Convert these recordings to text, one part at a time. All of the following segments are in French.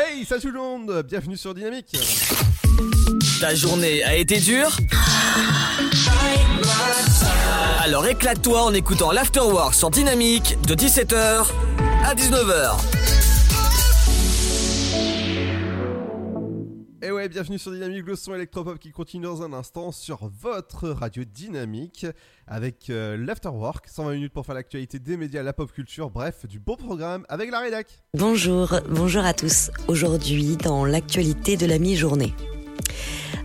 Hey, salut tout le monde, bienvenue sur Dynamique. Ta journée a été dure Alors éclate-toi en écoutant l'Afterwork sur Dynamique de 17h à 19h. Et ouais, bienvenue sur Dynamique, le son électropop qui continue dans un instant sur votre radio Dynamique avec euh, l'Afterwork, 120 minutes pour faire l'actualité des médias, la pop culture, bref, du beau programme avec la rédac. Bonjour, bonjour à tous. Aujourd'hui, dans l'actualité de la mi-journée.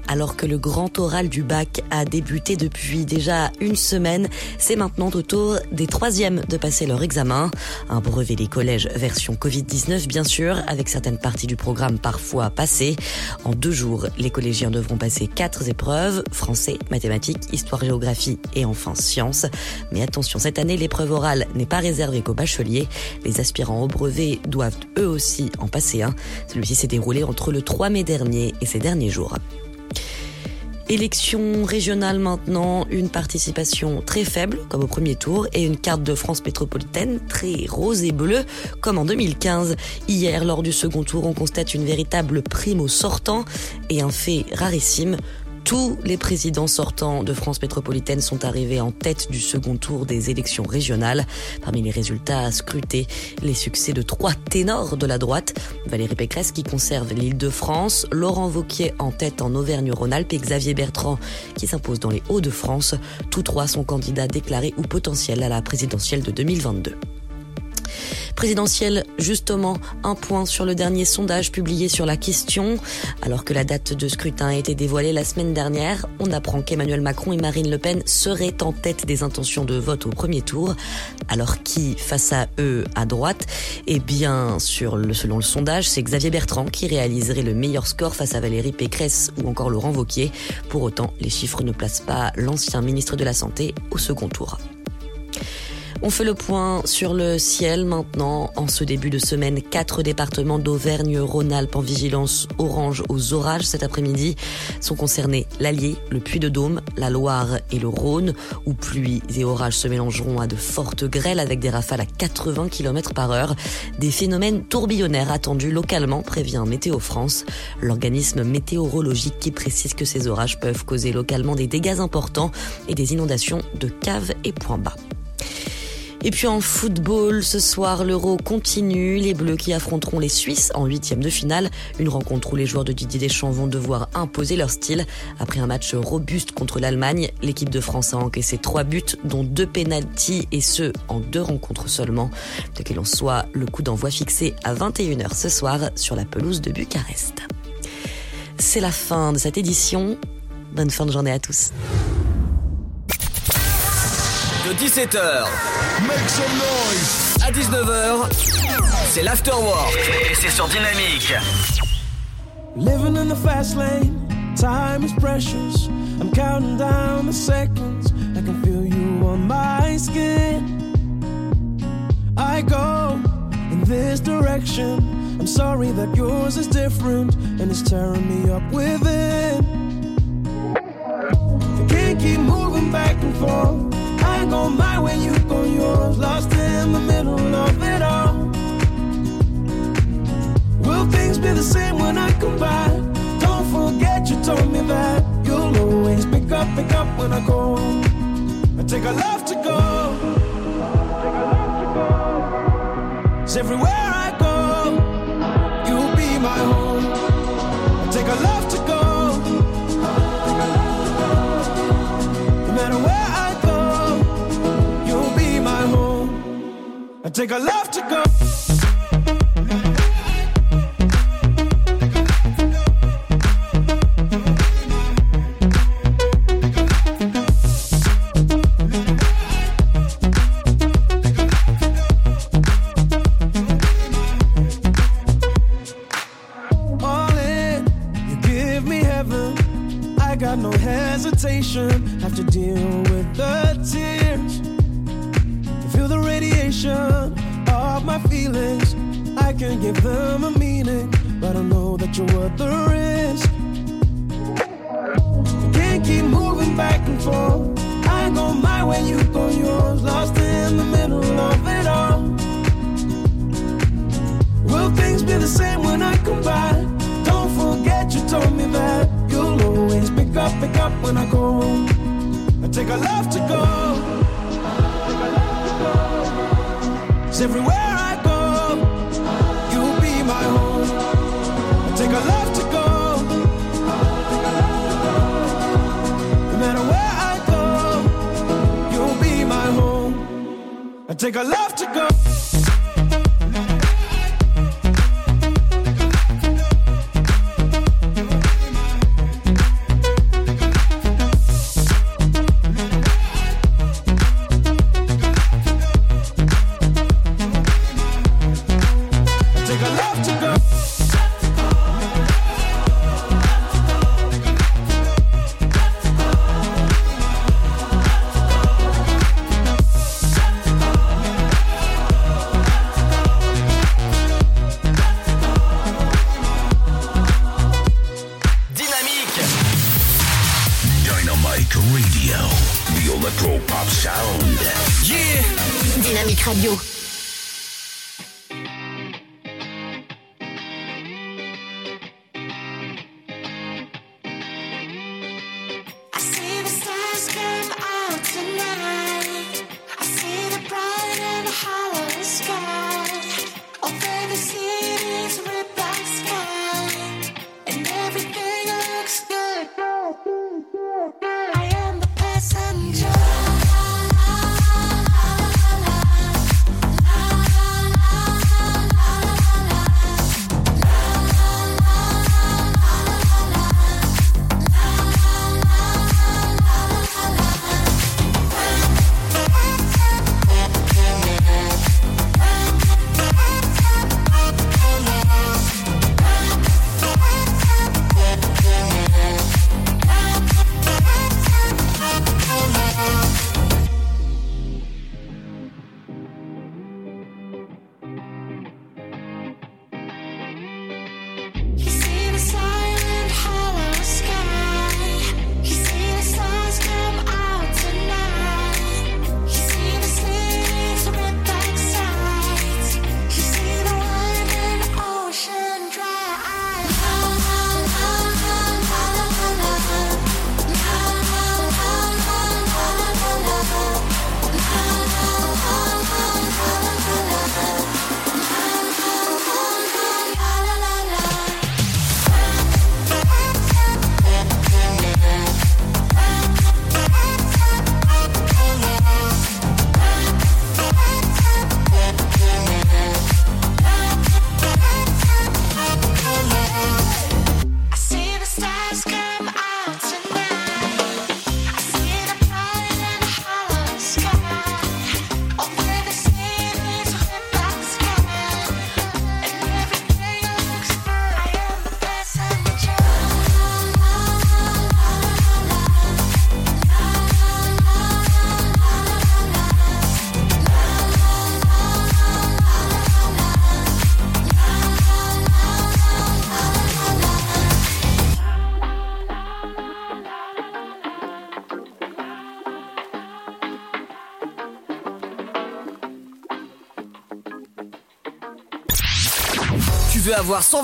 Alors que le grand oral du bac a débuté depuis déjà une semaine, c'est maintenant au tour des troisièmes de passer leur examen. Un brevet des collèges version Covid-19 bien sûr, avec certaines parties du programme parfois passées. En deux jours, les collégiens devront passer quatre épreuves, français, mathématiques, histoire-géographie et enfin sciences. Mais attention, cette année, l'épreuve orale n'est pas réservée qu'aux bacheliers. Les aspirants au brevet doivent eux aussi en passer un. Celui-ci s'est déroulé entre le 3 mai dernier et ces derniers jours. Élection régionale maintenant, une participation très faible comme au premier tour et une carte de France métropolitaine très rose et bleue comme en 2015. Hier, lors du second tour, on constate une véritable prime au sortant et un fait rarissime. Tous les présidents sortants de France métropolitaine sont arrivés en tête du second tour des élections régionales. Parmi les résultats à scruter, les succès de trois ténors de la droite. Valérie Pécresse qui conserve l'île de France, Laurent Vauquier en tête en Auvergne-Rhône-Alpes et Xavier Bertrand qui s'impose dans les Hauts-de-France. Tous trois sont candidats déclarés ou potentiels à la présidentielle de 2022 présidentielle, justement, un point sur le dernier sondage publié sur la question. Alors que la date de scrutin a été dévoilée la semaine dernière, on apprend qu'Emmanuel Macron et Marine Le Pen seraient en tête des intentions de vote au premier tour. Alors qui, face à eux, à droite? Eh bien, selon le sondage, c'est Xavier Bertrand qui réaliserait le meilleur score face à Valérie Pécresse ou encore Laurent Vauquier. Pour autant, les chiffres ne placent pas l'ancien ministre de la Santé au second tour. On fait le point sur le ciel maintenant. En ce début de semaine, quatre départements d'Auvergne-Rhône-Alpes en vigilance orange aux orages cet après-midi sont concernés l'Allier, le Puy-de-Dôme, la Loire et le Rhône, où pluie et orages se mélangeront à de fortes grêles avec des rafales à 80 km par heure. Des phénomènes tourbillonnaires attendus localement, prévient Météo France, l'organisme météorologique qui précise que ces orages peuvent causer localement des dégâts importants et des inondations de caves et points bas. Et puis en football, ce soir, l'Euro continue. Les Bleus qui affronteront les Suisses en huitième de finale. Une rencontre où les joueurs de Didier Deschamps vont devoir imposer leur style. Après un match robuste contre l'Allemagne, l'équipe de France a encaissé trois buts, dont deux pénalties, et ce, en deux rencontres seulement. De qu'il en soit, le coup d'envoi fixé à 21h ce soir sur la pelouse de Bucarest. C'est la fin de cette édition. Bonne fin de journée à tous. De 17h Make some noise à 19h, c'est l'afterwork et c'est sur Dynamique. Living in the fast lane, time is precious. I'm counting down the seconds. I can feel you on my skin. I go in this direction. I'm sorry that yours is different and it's tearing me up within. I can't keep moving back and forth. I go my way, you go yours. Lost in the middle of it all. Will things be the same when I come? Don't forget you told me that you'll always pick up, pick up when I. I take a love to go. Cause everywhere take a love to go.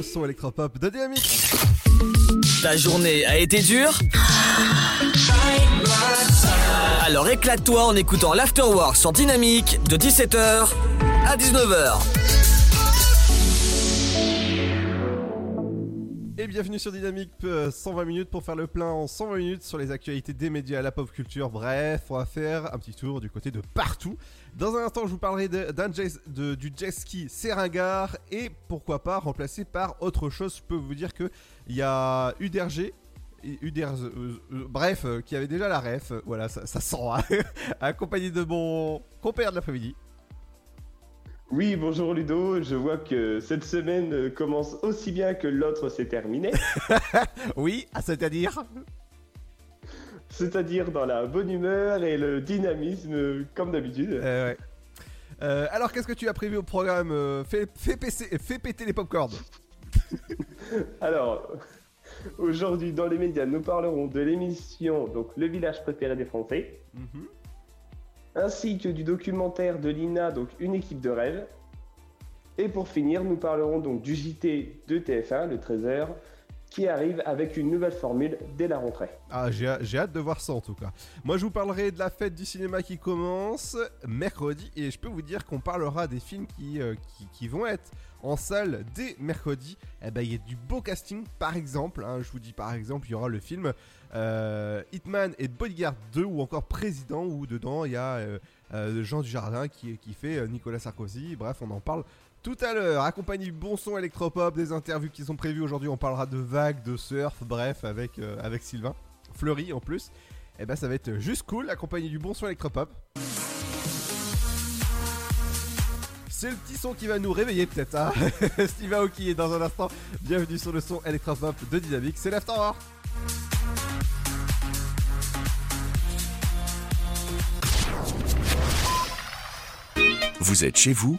Le son électropop de Dynamique. Ta journée a été dure Alors éclate-toi en écoutant l'Afterwork sur Dynamique de 17h à 19h. Et bienvenue sur Dynamique, euh, 120 minutes pour faire le plein en 120 minutes sur les actualités des médias, la pop culture. Bref, on va faire un petit tour du côté de partout. Dans un instant, je vous parlerai de- du jet ski Seringar et pourquoi pas remplacé par autre chose. Je peux vous dire que il y a UDRG. et UDRZ, euh, euh, bref, euh, qui avait déjà la ref, voilà, ça, ça sent, hein, accompagné de mon compère de l'après-midi. Oui, bonjour Ludo, je vois que cette semaine commence aussi bien que l'autre s'est terminée, Oui, à c'est-à-dire c'est-à-dire dans la bonne humeur et le dynamisme comme d'habitude. Euh, ouais. Euh, alors, qu'est-ce que tu as prévu au programme euh, fais, fais, PC fais péter les popcorns. Alors, aujourd'hui dans les médias, nous parlerons de l'émission donc Le village préféré des Français, Mhm. ainsi que du documentaire de Lina, donc Une équipe de rêve. Et pour finir, nous parlerons donc du JT de TF1, le 13h, qui arrive avec une nouvelle formule dès la rentrée. Ah, j'ai hâte de voir ça en tout cas. Moi, je vous parlerai de la fête du cinéma qui commence mercredi et je peux vous dire qu'on parlera des films qui, euh, qui, vont être en salle dès mercredi. Eh ben, il y a du beau casting, par exemple. hein, je vous dis par exemple, il y aura le film euh, Hitman et Bodyguard 2 ou encore Président où dedans il y a euh, euh, Jean Dujardin qui, qui fait Nicolas Sarkozy. Bref, on en parle tout à l'heure, accompagné du bon son électropop, des interviews qui sont prévues aujourd'hui, on parlera de vagues, de surf, bref, avec, euh, avec Sylvain. Fleury en plus. Et ben ça va être juste cool, accompagné du bon son électropop. C'est le petit son qui va nous réveiller peut-être, hein Steve Aoki est dans un instant. Bienvenue sur le son électropop de Dynamique, c'est l'Afterwork. Vous êtes chez vous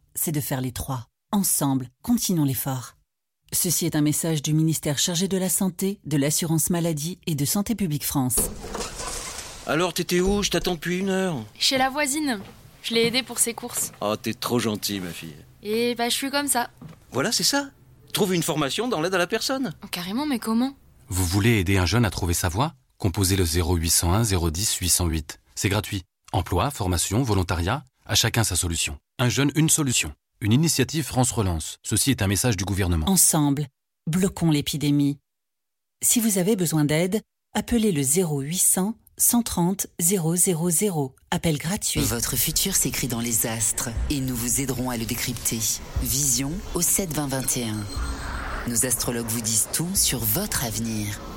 c'est de faire les trois. Ensemble, continuons l'effort. Ceci est un message du ministère chargé de la Santé, de l'Assurance Maladie et de Santé Publique France. Alors, t'étais où? Je t'attends depuis une heure. Chez la voisine. Je l'ai aidée pour ses courses. Oh, t'es trop gentil, ma fille. Et bah, je suis comme ça. Voilà, c'est ça. Trouve une formation dans l'aide à la personne. Oh, carrément, mais comment? Vous voulez aider un jeune à trouver sa voie? Composez le 0801 010 808. C'est gratuit. Emploi, formation, volontariat, à chacun sa solution. Un jeune, une solution. Une initiative France Relance. Ceci est un message du gouvernement. Ensemble, bloquons l'épidémie. Si vous avez besoin d'aide, appelez le 0800 130 000. Appel gratuit. Votre futur s'écrit dans les astres et nous vous aiderons à le décrypter. Vision au 72021. Nos astrologues vous disent tout sur votre avenir.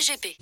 It's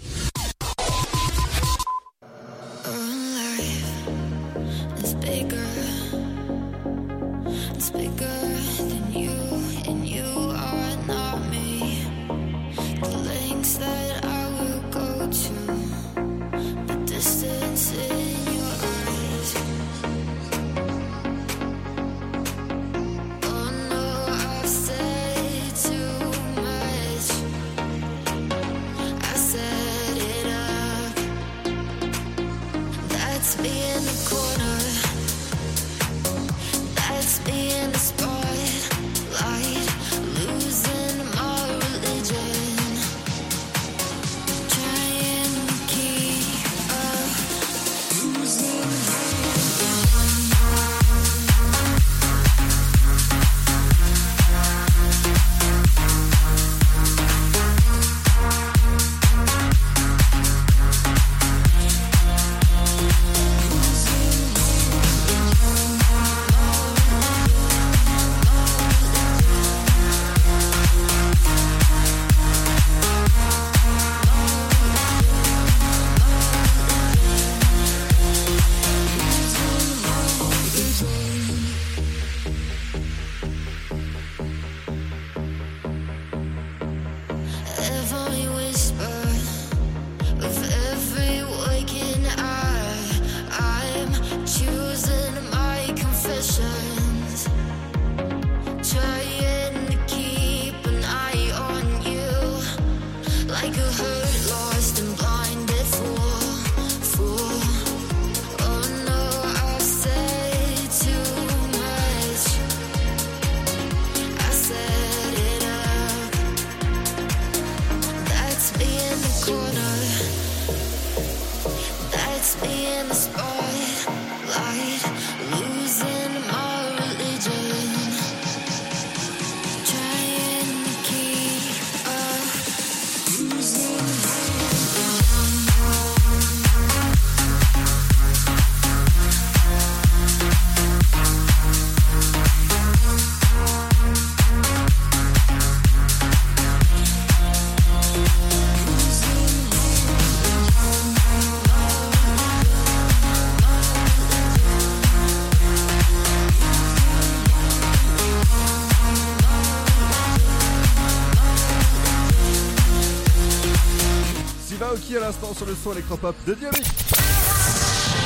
son électropop de Dynamique.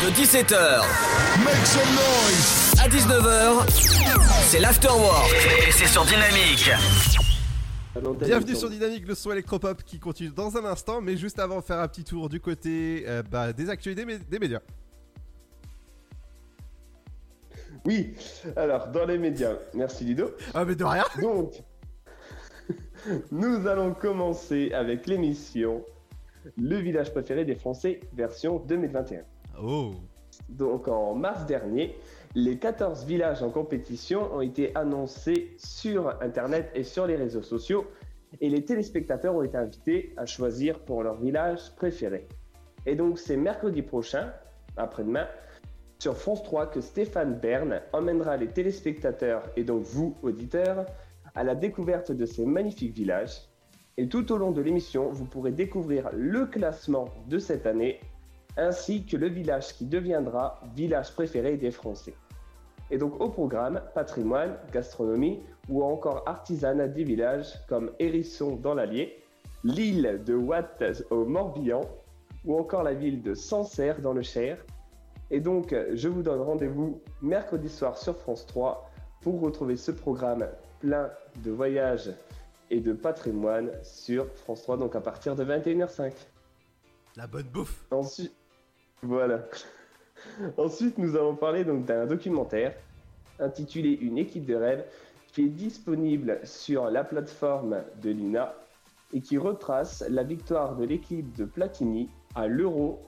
De 17h Make some noise à 19h, c'est l'afterwork et c'est sur Dynamique. Bienvenue sur Dynamique, le son électropop qui continue dans un instant, mais juste avant, faire un petit tour du côté euh, bah, des actualités mé- des médias. Oui, alors dans les médias, merci Ludo. Ah mais de rien Donc, nous allons commencer avec l'émission Le village préféré des Français version 2021. Oh Donc en mars dernier, les 14 villages en compétition ont été annoncés sur Internet et sur les réseaux sociaux et les téléspectateurs ont été invités à choisir pour leur village préféré. Et donc c'est mercredi prochain, après-demain, sur France 3 que Stéphane Bern emmènera les téléspectateurs et donc vous, auditeurs, à la découverte de ces magnifiques villages. Et tout au long de l'émission, vous pourrez découvrir le classement de cette année ainsi que le village qui deviendra village préféré des Français. Et donc au programme, patrimoine, gastronomie ou encore artisanat des villages comme Hérisson dans l'Allier, l'île de Watt au Morbihan ou encore la ville de Sancerre dans le Cher. Et donc je vous donne rendez-vous mercredi soir sur France 3 pour retrouver ce programme plein de voyages et de patrimoine sur France 3, donc à partir de 21h05. La bonne bouffe Ensuite, voilà. Ensuite, nous allons parler donc d'un documentaire intitulé Une équipe de rêve qui est disponible sur la plateforme de l'INA et qui retrace la victoire de l'équipe de Platini à l'Euro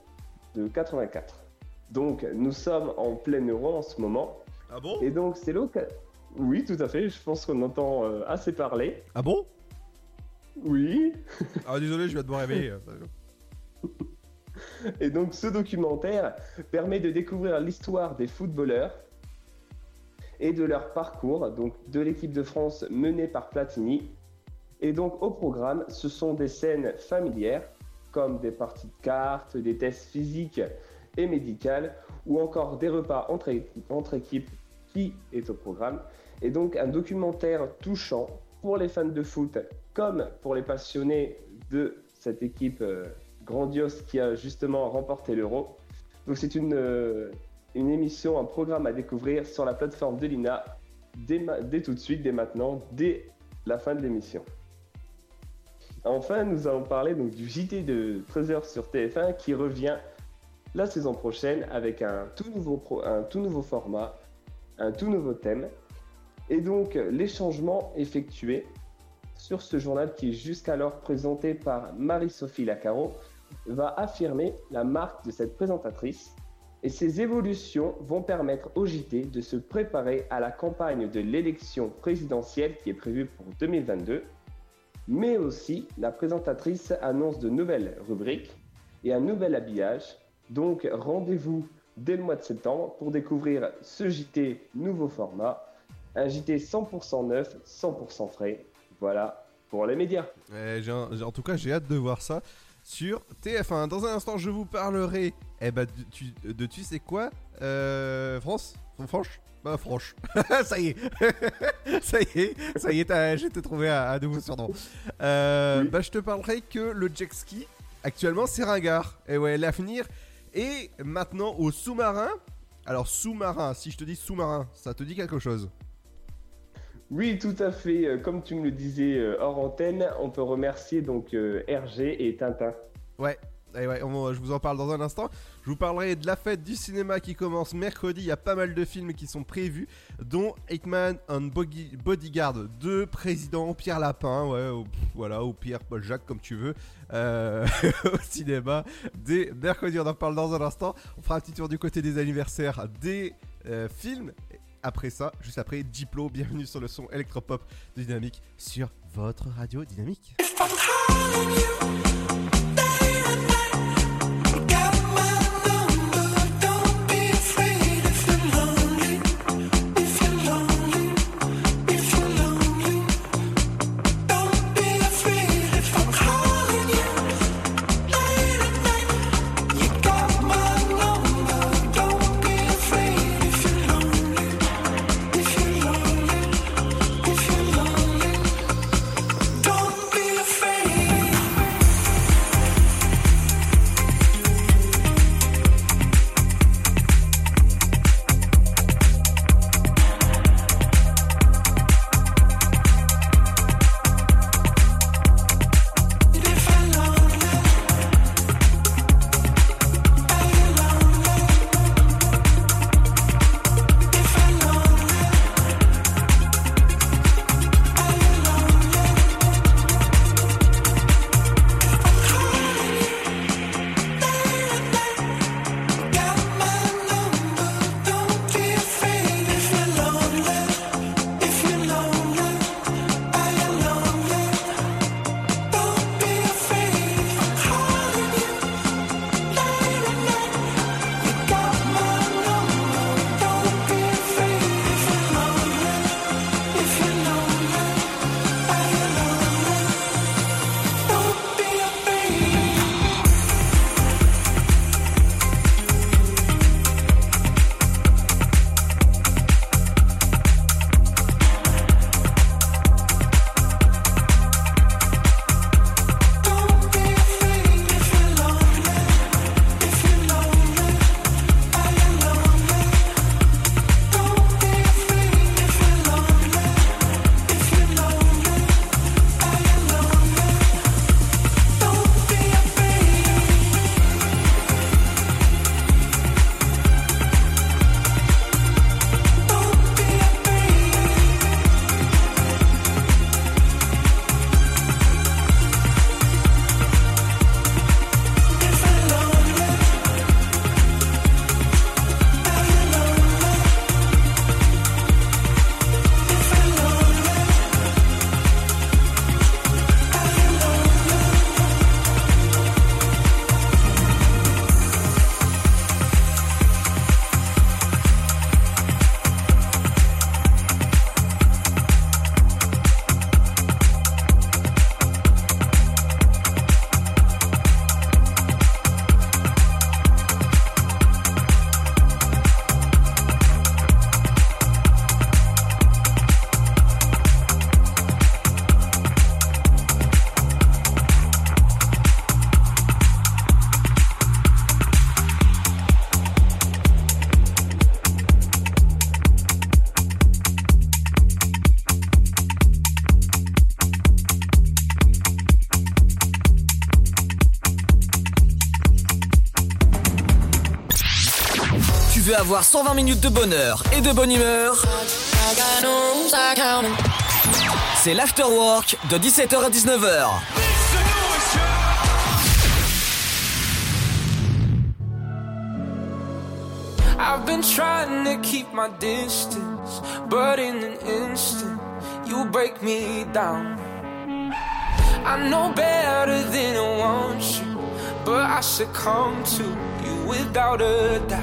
de 84. Donc nous sommes en plein Euro en ce moment. Ah bon? Et donc c'est l'occasion. Oui, tout à fait. Je pense qu'on entend euh, assez parler. Ah bon? Oui. Ah désolé, je viens de me réveiller. Et donc ce documentaire permet de découvrir l'histoire des footballeurs et de leur parcours, donc de l'équipe de France menée par Platini. Et donc au programme, ce sont des scènes familières comme des parties de cartes, des tests physiques et médicales ou encore des repas entre, entre équipes qui est au programme? Et donc un documentaire touchant pour les fans de foot comme pour les passionnés de cette équipe euh, grandiose qui a justement remporté l'Euro. Donc c'est une, euh, une émission, un programme à découvrir sur la plateforme de l'INA dès, dès tout de suite, dès maintenant, dès la fin de l'émission. Enfin, nous allons parler donc du JT de 13h sur TF1 qui revient la saison prochaine avec un tout nouveau, pro- un tout nouveau format, un tout nouveau thème. Et donc, les changements effectués sur ce journal qui est jusqu'alors présenté par Marie-Sophie Lacaro va affirmer la marque de cette présentatrice et ces évolutions vont permettre au JT de se préparer à la campagne de l'élection présidentielle qui est prévue pour 2022. Mais aussi, la présentatrice annonce de nouvelles rubriques et un nouvel habillage. Donc, rendez-vous dès le mois de septembre pour découvrir ce JT nouveau format. Un JT 100% neuf, 100% frais. Voilà pour les médias. Eh, en tout cas, j'ai hâte de voir ça sur TF1. Dans un instant, je vous parlerai eh ben, de, tu, de tu sais quoi euh, France? Franche? Bah, franche. ça y est. ça y est. Ça y est, j'ai te trouvé un nouveau surnom. Euh, Bah, je te parlerai que le jet ski, actuellement, c'est ringard. Et ouais, l'avenir est maintenant au sous-marin. Alors, sous-marin, si je te dis sous-marin, ça te dit quelque chose? Oui, tout à fait. Euh, Comme tu me le disais euh, hors antenne, on peut remercier donc euh, RG et Tintin. Ouais, on- je vous en parle dans un instant. Je vous parlerai de la fête du cinéma qui commence mercredi. Il y a pas mal de films qui sont prévus, dont Hitman and Bodyguard 2, Président Pierre Lapin, ouais, ou, voilà, ou Pierre Paul Jacques, comme tu veux, euh, au cinéma mercredi. On en parle dans un instant. On fera un petit tour du côté des anniversaires des euh, films. Après ça, juste après, Diplo, bienvenue sur le son électropop de Dynamique sur votre radio Dynamique. Avoir 120 minutes de bonheur et de bonne humeur C'est l'afterwork de 17h à 19h. I've been trying to keep my distance, but in an instant, you break me down. I know better than I want you, but I succumb to you without a doubt.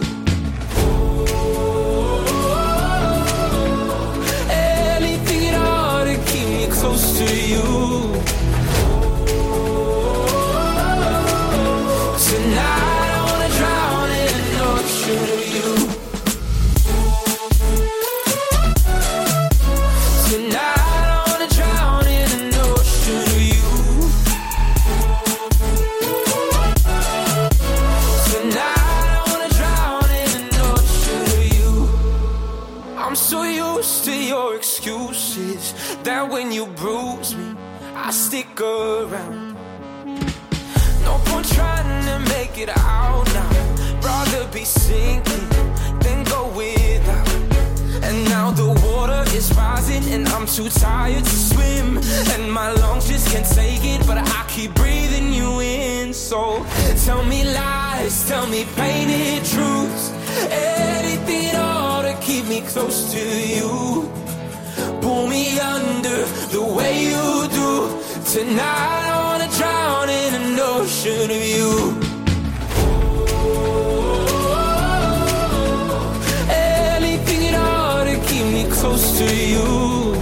To you. Tonight painted truths. Anything all to keep me close to you. Pull me under the way you do. Tonight I wanna drown in an ocean of you. Anything at all to keep me close to you.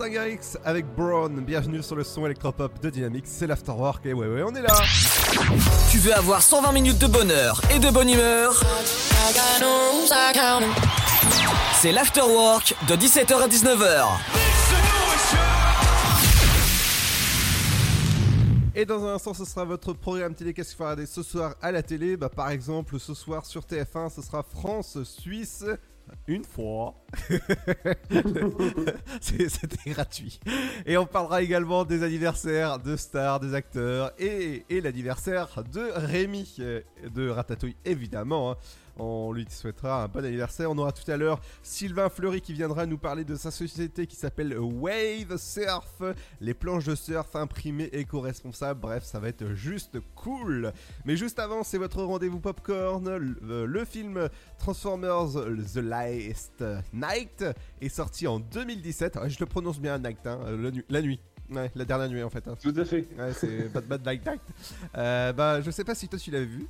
Martin Garrix avec Brown, bienvenue sur le son électropop de Dynamics, c'est l'Afterwork et ouais ouais on est là. Tu veux avoir 120 minutes de bonheur et de bonne humeur? C'est l'afterwork de 17h à 19h. Et dans un instant ce sera votre programme télé qu'est-ce qu'il faut regarder ce soir à la télé? Bah par exemple ce soir sur TF1 ce sera France-Suisse une fois. C'était gratuit. Et on parlera également des anniversaires de stars, des acteurs et, et l'anniversaire de Rémi euh, de Ratatouille évidemment. On lui souhaitera un bon anniversaire. On aura tout à l'heure Sylvain Fleury qui viendra nous parler de sa société qui s'appelle Wave Surf. Les planches de surf imprimées éco-responsables. Bref, ça va être juste cool. Mais juste avant, c'est votre rendez-vous popcorn. Le, le film Transformers The Last Night est sorti en 2017. Ouais, je le prononce bien, Night, hein, nu- la nuit. Ouais, la dernière nuit en fait. hein. Tout à fait. Ouais, c'est Bad Bad Night Night. Euh, bah, je sais pas si toi tu l'avais vu.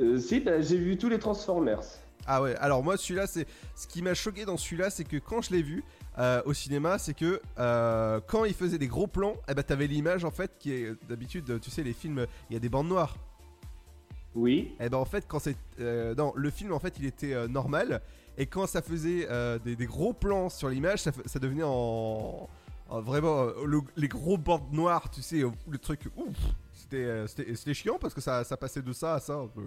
Euh, si, bah, j'ai vu tous les Transformers. Ah ouais, alors moi celui-là, c'est ce qui m'a choqué dans celui-là, c'est que quand je l'ai vu euh, au cinéma, c'est que euh, quand il faisait des gros plans, eh ben t'avais l'image en fait qui est d'habitude, tu sais les films, il y a des bandes noires. Oui. Et ben en fait quand c'est euh, non, le film en fait il était euh, normal et quand ça faisait euh, des, des gros plans sur l'image, ça, devenait en, en vraiment le- les gros bandes noires, tu sais, le truc ouf. C'était euh, c'était c'était chiant parce que ça, ça passait de ça à ça. peu.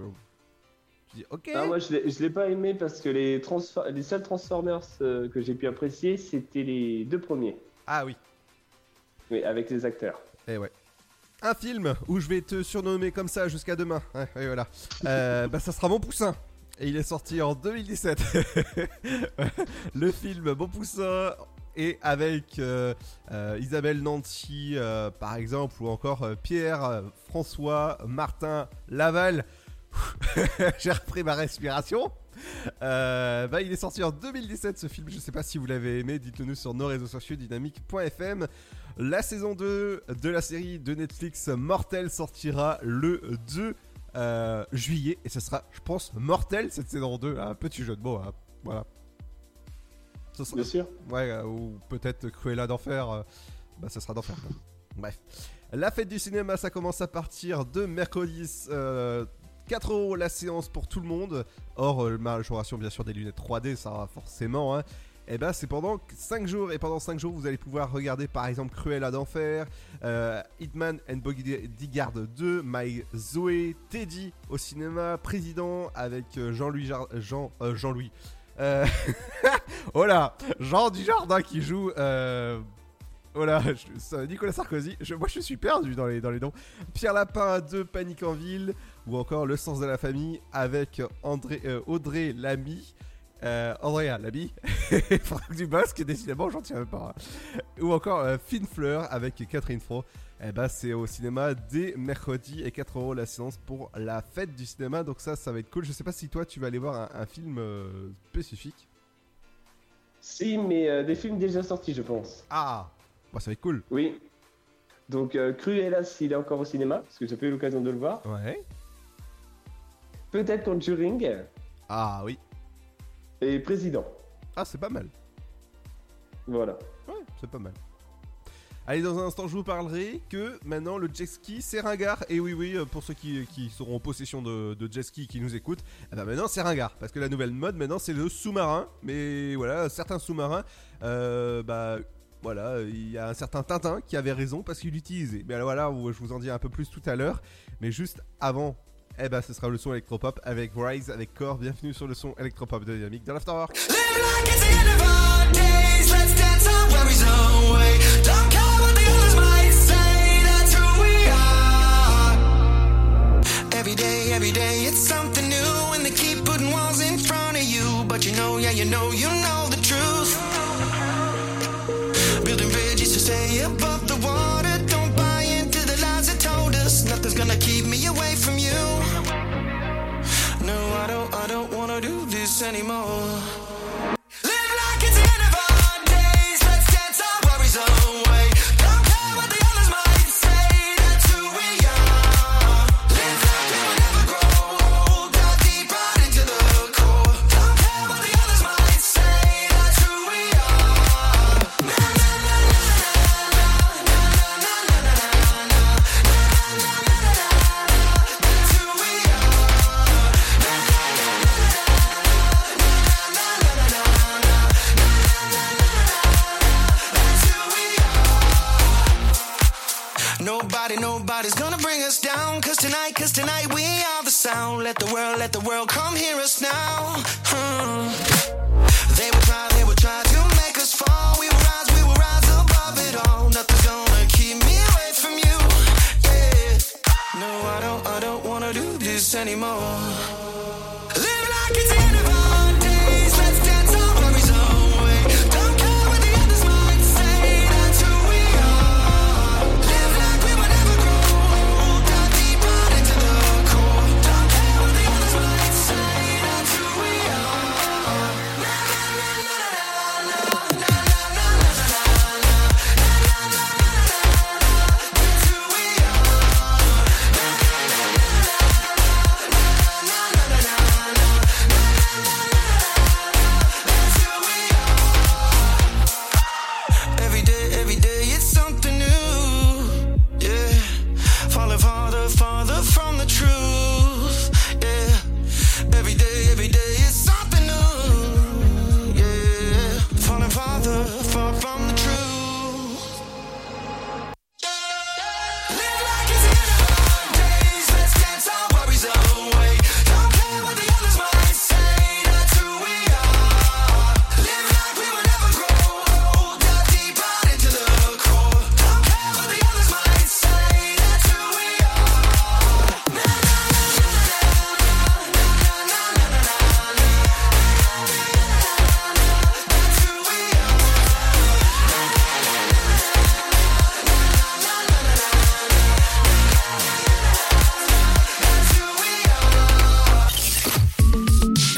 Je dis ok. Ah, moi, je l'ai- je l'ai pas aimé parce que les, transfor- les seuls Transformers euh, que j'ai pu apprécier, c'était les deux premiers. Ah oui. Oui, avec les acteurs. Eh ouais. Un film où je vais te surnommer comme ça jusqu'à demain. Ouais, ouais, voilà. Euh, bah, ça sera Mon Poussin. Et il est sorti en 2017. le film Mon Poussin et avec euh, euh, Isabelle Nanty euh, par exemple ou encore euh, Pierre François Martin Laval. J'ai repris ma respiration. Bah, il est sorti en 2017 ce film, je sais pas si vous l'avez aimé, dites-le nous sur nos réseaux sociaux dynamique.fm. La saison 2 de la série de Netflix Mortel sortira le 2 euh, juillet et ce sera, je pense, Mortel cette saison 2. Un petit jeu de mots, hein. voilà. Ce sera- Bien sûr. Ouais, euh, ou peut-être Cruella d'enfer. euh, bah, ça sera d'enfer. Bref. La fête du cinéma, ça commence à partir de mercredi. euh, 4 euros la séance pour tout le monde. Or, euh, majoration bien sûr des lunettes 3D, ça va forcément. Hein. Et ben c'est pendant 5 jours. Et pendant 5 jours, vous allez pouvoir regarder par exemple Cruella d'enfer, euh, Hitman and Bodyguard 2, My Zoé, Teddy au cinéma, Président avec euh, Jean-Louis Jar- Jean, euh, Jean-Louis. Euh, oh là, Jean Dujardin qui joue. Euh, oh là, Nicolas Sarkozy. Moi, je suis perdu dans les, dans noms. Pierre Lapin de Panique en ville. Ou encore Le sens de la famille avec André, euh, Audrey Lamy. Andrea Lamy. et Franck Dubosc, décidément, j'en tiens pas. Ou encore Fine Fleur avec Catherine Fro. Eh ben, c'est au cinéma dès mercredi et 4 euros la séance pour la fête du cinéma. Donc, ça, ça va être cool. Je sais pas si toi, tu vas aller voir un, un film euh, spécifique. Si, mais euh, des films déjà sortis, je pense. Ah Bah, ça va être cool. Oui. Donc, euh, Cruella, s'il est encore au cinéma, parce que j'ai pas eu l'occasion de le voir. Ouais. Peut-être Conjuring Ah oui. et Président. Ah, c'est pas mal. Voilà. Ouais, c'est pas mal. Allez, dans un instant, je vous parlerai que maintenant le jet ski c'est ringard. Et oui, oui, euh, pour ceux qui, qui seront en possession de, de jet ski qui nous écoutent, eh ben maintenant c'est ringard. Parce que la nouvelle mode maintenant c'est le sous-marin. Mais voilà, certains sous-marins, euh, bah voilà, il y a un certain Tintin qui avait raison parce qu'il l'utilisait. Mais alors voilà, je vous en dis un peu plus tout à l'heure. Mais juste avant. Eh ben, ce sera le son électropop avec Rise, avec Core. Bienvenue sur le son électropop de Dynamique dans l'Afterwork. days, let's our worries away. Don't you know, you know, the truth. Building bridges to stay above the water. Don't buy into the lies that told us nothing's gonna keep me away from you. No, I don't, I don't wanna do this anymore. Tonight, cause tonight we are the sound. Let the world, let the world come hear us now. Hmm. They will try, they will try to make us fall. We will rise, we will rise above it all. Nothing's gonna keep me away from you. Yeah. No, I don't, I don't wanna do this anymore.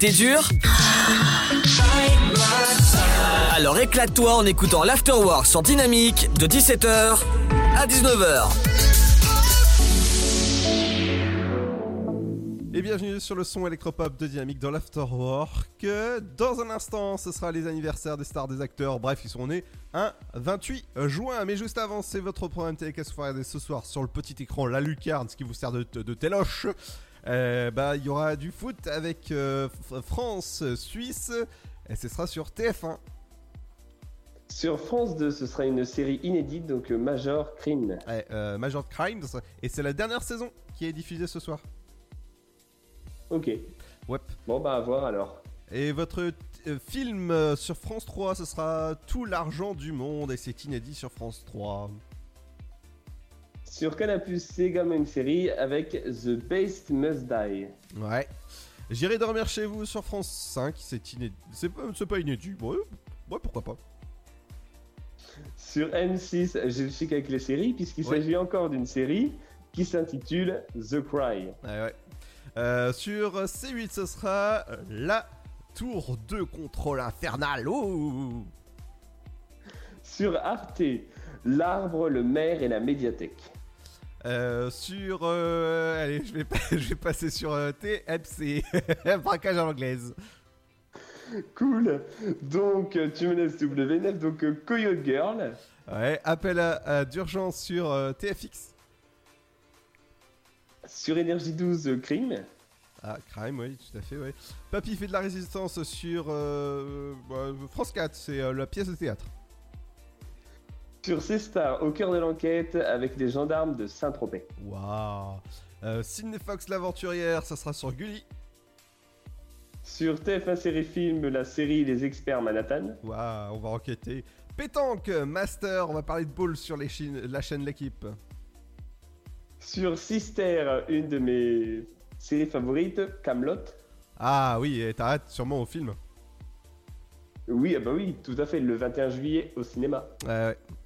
Été dure Alors éclate-toi en écoutant l'Afterwork sur Dynamique de 17h à 19h. Et bienvenue sur le son électropop de Dynamique dans l'Afterwork. Dans un instant, ce sera les anniversaires des stars, des acteurs. Bref, ils seront nés un 28 juin. Mais juste avant, c'est votre programme télé qu'est-ce qu'il faut regarder ce soir sur le petit écran La Lucarne, ce qui vous sert de, de téloche. Euh, bah, il y aura du foot avec euh, F- France, Suisse. Et ce sera sur TF1. Sur France 2, ce sera une série inédite, donc euh, Major Crime. Ouais, euh, Major Crimes. Et c'est la dernière saison qui est diffusée ce soir. Ok. Ouais. Bon, bah, à voir alors. Et votre film sur France 3, ce sera Tout l'argent du monde. Et c'est inédit sur France 3. Sur Canal+, c'est également une série avec The Beast Must Die. Ouais. J'irai dormir chez vous sur France 5. C'est inédit. C'est pas, inédit. Ouais, ouais, pourquoi pas. Sur M6, j'ai le chic avec les séries, puisqu'il Ouais. s'agit encore d'une série qui s'intitule The Cry. Ouais, ouais. Euh, sur C8, ce sera euh, la tour de contrôle infernal. Oh Sur Arte, L'arbre, le maire et la médiathèque. Euh, sur. euh, allez, je vais, pas- je vais passer sur euh, TMC. Braquage à l'anglaise. Cool. Donc, tu me laisses W9, donc Coyote Girl. Ouais, appel à, à d'urgence sur TFX. Sur Énergie 12, euh, Crime. Ah, crime, oui, tout à fait, ouais. Papy fait de la résistance sur bah, France 4, c'est la pièce de théâtre. Sur C-Star, au cœur de l'enquête, avec des gendarmes de Saint-Tropez. Waouh. Euh, Sydney Fox l'aventurière, ça sera sur Gulli. Sur TF1 Série Film, la série Les Experts Manhattan. Waouh, on va enquêter. Pétanque, Master, on va parler de ball sur les la chaîne L'équipe. Sur Sister, une de mes séries favorites, Camelot. Ah oui, et t'arrêtes sûrement au film. Oui, ah bah oui, tout à fait, le 21 juillet au cinéma.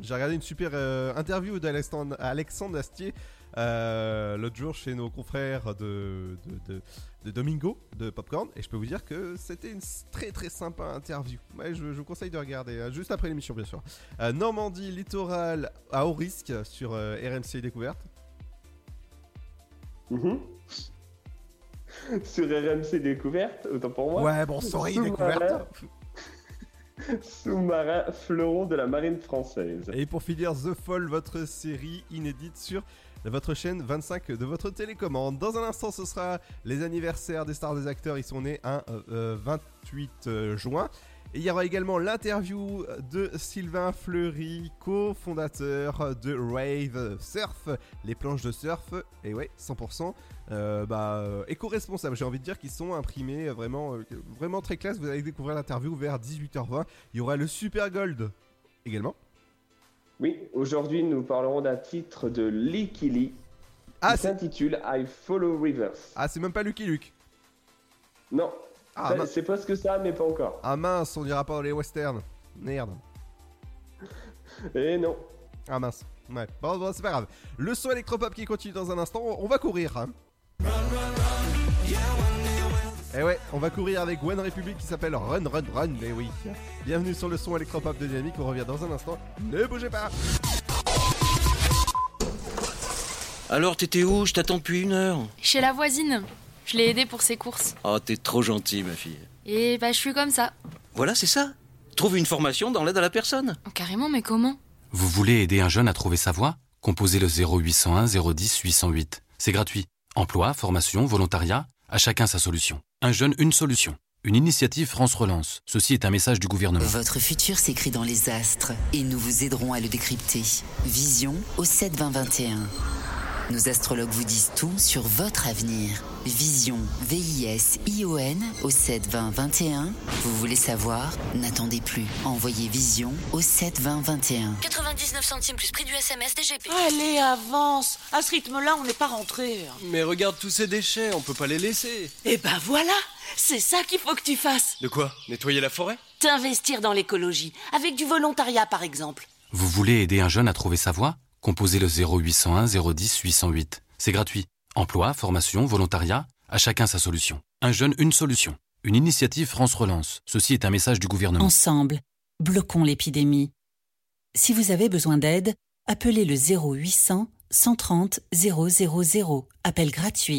J'ai regardé une super euh, interview d'Alexandre Alexandre Astier euh, l'autre jour chez nos confrères de, de, de- de Domingo de Popcorn et je peux vous dire que c'était une très très sympa interview. Ouais, je, je vous conseille de regarder, euh, juste après l'émission bien sûr. Normandie, littoral à haut risque sur RMC Découverte. Mhm. Sur RMC Découverte, autant pour moi. Ouais, bon, sorry, Découverte. Sous-marin fleuron de la marine française. Et pour finir, The Fall, votre série inédite sur votre chaîne 25 de votre télécommande. Dans un instant, ce sera les anniversaires des stars des acteurs. Ils sont nés un euh, euh, 28 euh, juin. Et il y aura également l'interview de Sylvain Fleury, cofondateur de Rave Surf, les planches de surf. Et ouais, 100% euh, bah, euh, éco-responsables. J'ai envie de dire qu'ils sont imprimés euh, vraiment, euh, vraiment très classe. Vous allez découvrir l'interview vers 18h20. Il y aura le Super Gold également. Oui, aujourd'hui nous parlerons d'un titre de Licky Lee Ah, qui s'intitule I Follow Rivers. Ah, c'est même pas Lucky Luke. Non, Ah, mince. c'est presque ça, mais pas encore. Ah mince, on dira pas dans les westerns. Merde. Et non. Ah mince. Ouais, bon, bon, c'est pas grave. Le son électropop qui continue dans un instant, on va courir. Hein. Et ouais, on va courir avec One Republic qui s'appelle Run Run Run, mais oui. Bienvenue sur le son électropop de Dynamique, on revient dans un instant. Ne bougez pas Alors, t'étais où? Je t'attends depuis une heure. Chez la voisine. Je l'ai aidée pour ses courses. Oh, t'es trop gentil, ma fille. Et bah, je suis comme ça. Voilà, c'est ça. Trouve une formation dans l'aide à la personne. Oh, carrément, mais comment? Vous voulez aider un jeune à trouver sa voie? Composez le 0801 010 808. C'est gratuit. Emploi, formation, volontariat, à chacun sa solution. Un jeune, une solution. Une initiative France Relance. Ceci est un message du gouvernement. Votre futur s'écrit dans les astres et nous vous aiderons à le décrypter. Vision au 7 20 21. Nos astrologues vous disent tout sur votre avenir. Vision, V-I-S-I-O-N au 7 20 21. Vous voulez savoir? N'attendez plus. Envoyez Vision au 7 20 21. 99 centimes plus prix du SMS DGP. Allez, avance. À ce rythme-là, on n'est pas rentré. Mais regarde tous ces déchets, on peut pas les laisser. Eh ben voilà, c'est ça qu'il faut que tu fasses. De quoi? Nettoyer la forêt? T'investir dans l'écologie, avec du volontariat par exemple. Vous voulez aider un jeune à trouver sa voie? Composez le 0801 010 808. C'est gratuit. Emploi, formation, volontariat, à chacun sa solution. Un jeune, une solution. Une initiative France Relance. Ceci est un message du gouvernement. Ensemble, bloquons l'épidémie. Si vous avez besoin d'aide, appelez le 0800 130 000. Appel gratuit.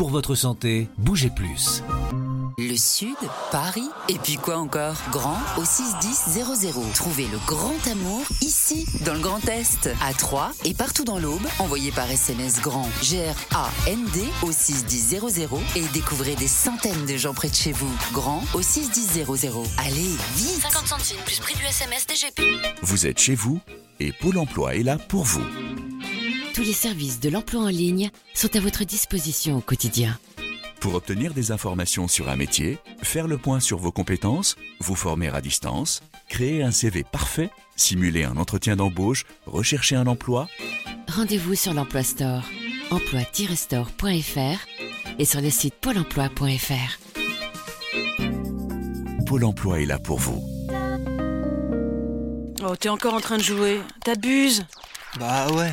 Pour votre santé, bougez plus. Le Sud, Paris, et puis quoi encore? Grand au 61000. Trouvez le grand amour ici, dans le Grand Est, à Troyes et partout dans l'Aube. Envoyez par SMS grand G-R-A-N-D au 61000 et découvrez des centaines de gens près de chez vous. Grand au 61000. Allez, vite 50 centimes plus prix du SMS DGP. Vous êtes chez vous et Pôle emploi est là pour vous. Tous les services de l'emploi en ligne sont à votre disposition au quotidien. Pour obtenir des informations sur un métier, faire le point sur vos compétences, vous former à distance, créer un CV parfait, simuler un entretien d'embauche, rechercher un emploi, Rendez-vous sur l'Emploi Store, emploi-store.fr et sur le site pôle emploi.fr. Pôle emploi est là pour vous. Oh, t'es encore en train de jouer. T'abuses. Bah ouais.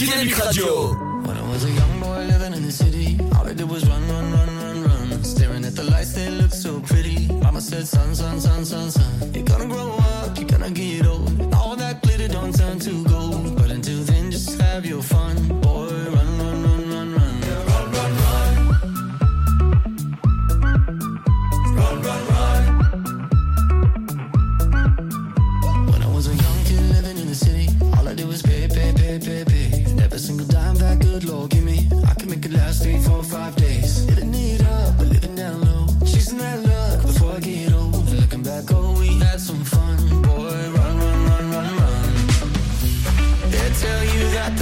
Dynamique Radio. When I was a young boy living in the city, all I did was run, run, run, run, run. Staring at the lights, they looked so pretty. Mama said, son, son, son, son, son. You're gonna grow up, you're gonna get old. All that glitter don't turn to gold. But until then, just have your fun. Days. Living it up, living down low. Chasing that luck before I get old. Looking back, oh, we had some fun. Boy, run, run, run, run, run. They tell you that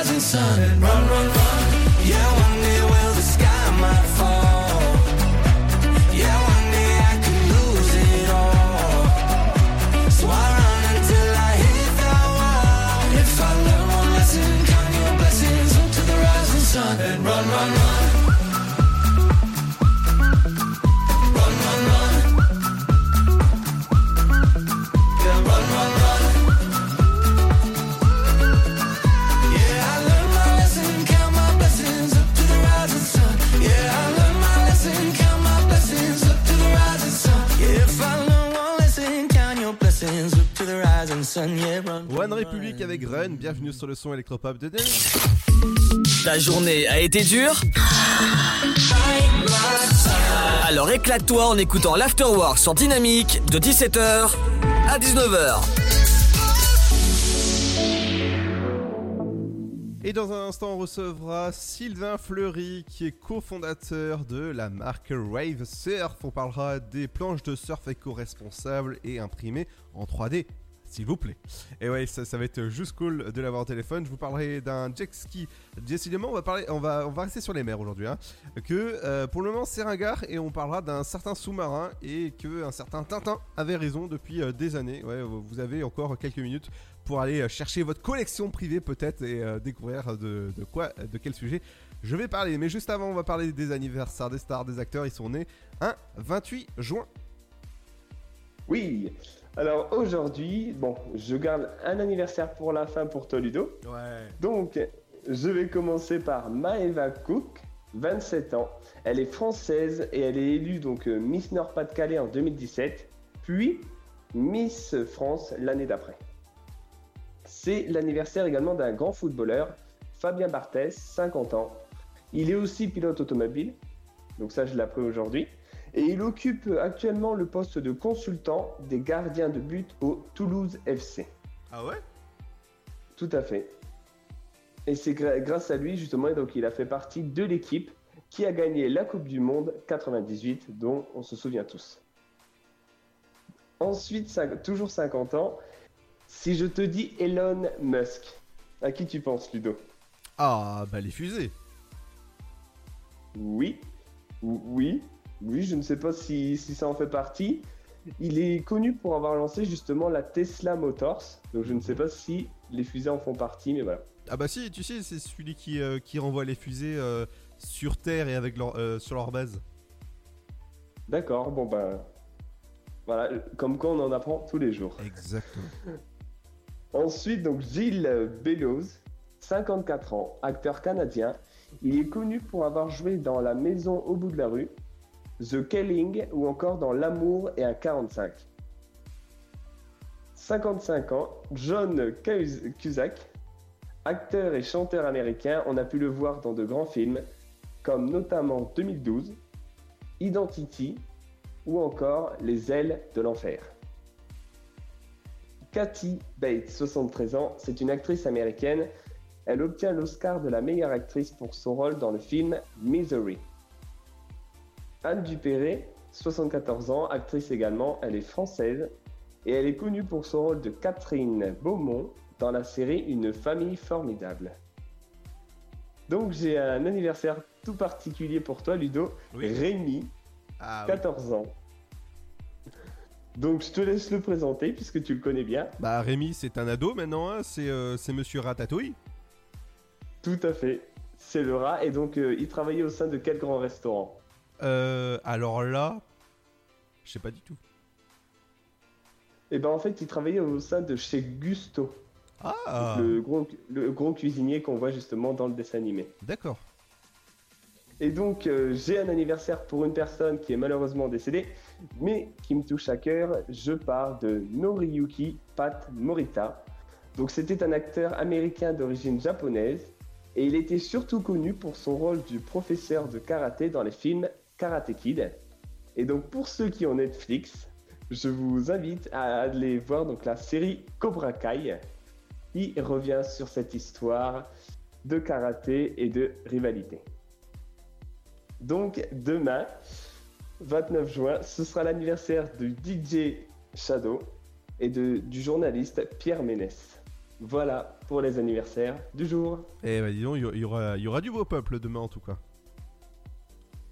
rising sun. and Run, run, run. One Republic avec Run, bienvenue sur le son électropop de Dynamique. Ta journée a été dure Alors éclate-toi en écoutant l'Afterwork sur Dynamique de 17h à 19h. Et dans un instant, on recevra Sylvain Fleury, qui est cofondateur de la marque Rave Surf. On parlera des planches de surf éco-responsables et imprimées en 3D. S'il vous plaît. Et ouais, ça, va être juste cool de l'avoir au téléphone. Je vous parlerai d'un jet ski. Décidément, on va, parler, on va, on va rester sur les mers aujourd'hui. hein. Que euh, pour le moment, c'est ringard et on parlera d'un certain sous-marin et que un certain Tintin avait raison depuis euh, des années. Ouais, vous avez encore quelques minutes pour aller euh, chercher votre collection privée peut-être et découvrir de, de quoi, de quel sujet je vais parler. Mais juste avant, on va parler des anniversaires des stars, des acteurs. Ils sont nés un 28 juin. Oui. Alors aujourd'hui, bon, je garde un anniversaire pour la fin pour toi Ludo. Ouais. Donc, je vais commencer par Maeva Cook, 27 ans. Elle est française et elle est élue donc euh, Miss Nord-Pas-de-Calais en 2017, puis Miss France l'année d'après. C'est l'anniversaire également d'un grand footballeur, Fabien Barthès, 50 ans. Il est aussi pilote automobile, donc ça je l'ai appris aujourd'hui. Et il occupe actuellement le poste de consultant des gardiens de but au Toulouse FC. Ah ouais? Tout à fait. Et c'est grâce à lui, justement, donc il a fait partie de l'équipe qui a gagné la Coupe du Monde 98, dont on se souvient tous. Ensuite, toujours 50 ans, si je te dis Elon Musk, à qui tu penses, Ludo? Ah, bah les fusées. Oui, Ou- oui, oui, je ne sais pas si, si ça en fait partie. Il est connu pour avoir lancé justement la Tesla Motors, donc je ne sais pas si les fusées en font partie, mais voilà. Ah bah si, tu sais, c'est celui qui, euh, qui renvoie les fusées euh, sur Terre et avec leur, euh, sur leur base. D'accord, bon ben. Voilà, comme quoi on en apprend tous les jours. Exactement. Ensuite, donc Gilles Bellows, 54 ans, acteur canadien. Il est connu pour avoir joué dans La Maison au bout de la rue, The Killing ou encore dans L'amour et un 45. 55 ans, John Cus- Cusack, acteur et chanteur américain. On a pu le voir dans de grands films comme notamment 2012, Identity ou encore Les ailes de l'enfer. Kathy Bates, 73 ans, c'est une actrice américaine. Elle obtient l'Oscar de la meilleure actrice pour son rôle dans le film Misery. Anne Dupéré, 74 ans, actrice également, elle est française et elle est connue pour son rôle de Catherine Beaumont dans la série Une famille formidable. Donc j'ai un anniversaire tout particulier pour toi Ludo, Rémi, Ah oui. 14 ans. Donc je te laisse le présenter puisque tu le connais bien. Bah Rémi, c'est un ado maintenant, hein, c'est euh, c'est Monsieur Ratatouille. Tout à fait. C'est le rat et donc euh, il travaillait au sein de quel grand restaurant? Euh, alors là, je sais pas du tout. Et ben en fait il travaillait au sein de chez Gusto. Ah le gros, le gros cuisinier qu'on voit justement dans le dessin animé. D'accord. Et donc, euh, j'ai un anniversaire pour une personne qui est malheureusement décédée, mais qui me touche à cœur. Je parle de Noriyuki Pat Morita. Donc, c'était un acteur américain d'origine japonaise, et il était surtout connu pour son rôle du professeur de karaté dans les films Karate Kid. Et donc, pour ceux qui ont Netflix, je vous invite à aller voir donc la série Cobra Kai, qui revient sur cette histoire de karaté et de rivalité. Donc demain, 29 juin, ce sera l'anniversaire du DJ Shadow et de, du journaliste Pierre Ménès. Voilà pour les anniversaires du jour. Eh bah dis il y aura du beau peuple demain en tout cas.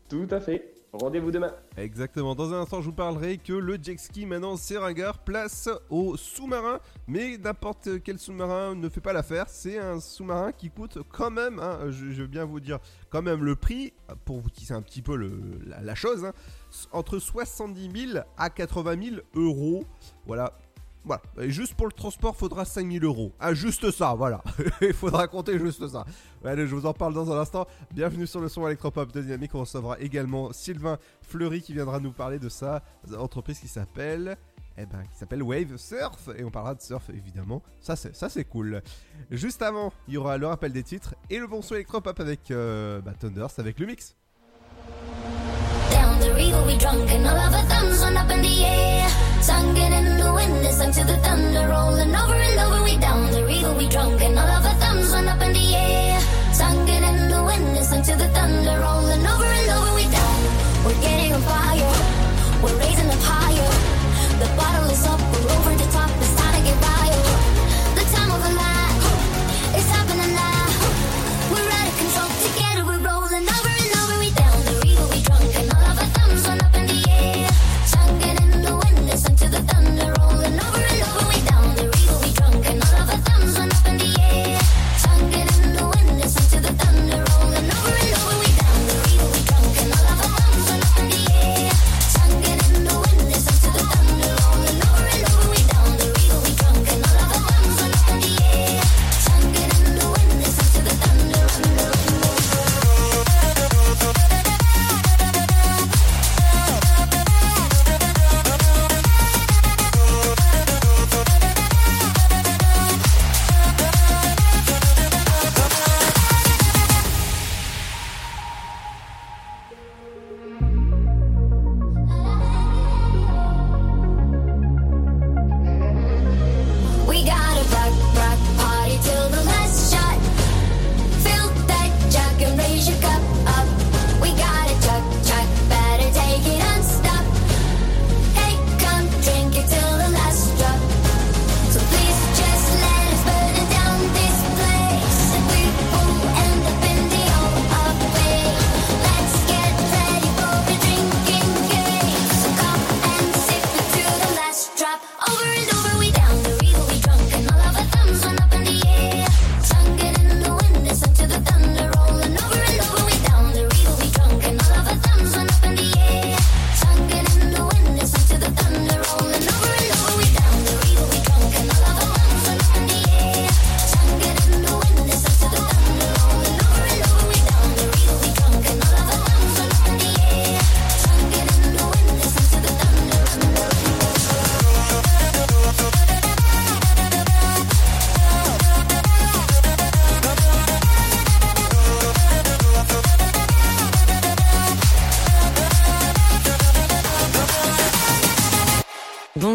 Tout à fait. Rendez-vous demain. Exactement. Dans un instant, je vous parlerai que le jet ski maintenant c'est ringard, place au sous-marin. Mais n'importe quel sous-marin ne fait pas l'affaire. C'est un sous-marin qui coûte quand même, hein, je, veux bien vous dire, quand même le prix, pour vous tisser un petit peu la chose, hein, entre 70 000 à 80 000 euros. Voilà. Voilà, et juste pour le transport, faudra 5000 euros. Ah, juste ça, voilà. Il faudra compter juste ça. Allez, je vous en parle dans un instant. Bienvenue sur le son électropop de Dynamique. On recevra également Sylvain Fleury qui viendra nous parler de sa entreprise qui s'appelle. Eh ben, qui s'appelle Wave Surf. Et on parlera de surf, évidemment. Ça, c'est, ça, c'est cool. Juste avant, il y aura le rappel des titres et le bon son électropop avec euh, bah, Thunders, avec le mix. Down the river we drunk and all of our thumbs went up in the air. Sung it in the wind and to the thunder, rolling over and over we down the river we drunk and all of our thumbs went up in the air. Sung it in the wind and to the thunder, rolling over and over we down. We're getting on fire, we're raising the higher.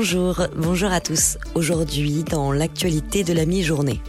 Bonjour, bonjour à tous. Aujourd'hui, dans l'actualité de la mi-journée.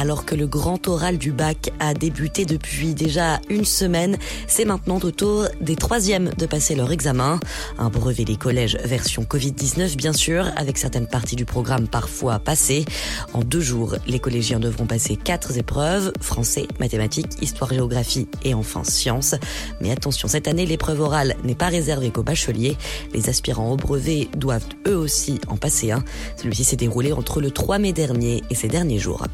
Alors que le grand oral du bac a débuté depuis déjà une semaine, c'est maintenant au tour des troisièmes de passer leur examen. Un brevet des collèges version Covid-19 bien sûr, avec certaines parties du programme parfois passées. En deux jours, les collégiens devront passer quatre épreuves, français, mathématiques, histoire-géographie et enfin sciences. Mais attention, cette année, l'épreuve orale n'est pas réservée qu'aux bacheliers. Les aspirants au brevet doivent eux aussi en passer un. Celui-ci s'est déroulé entre le 3 mai dernier et ces derniers jours.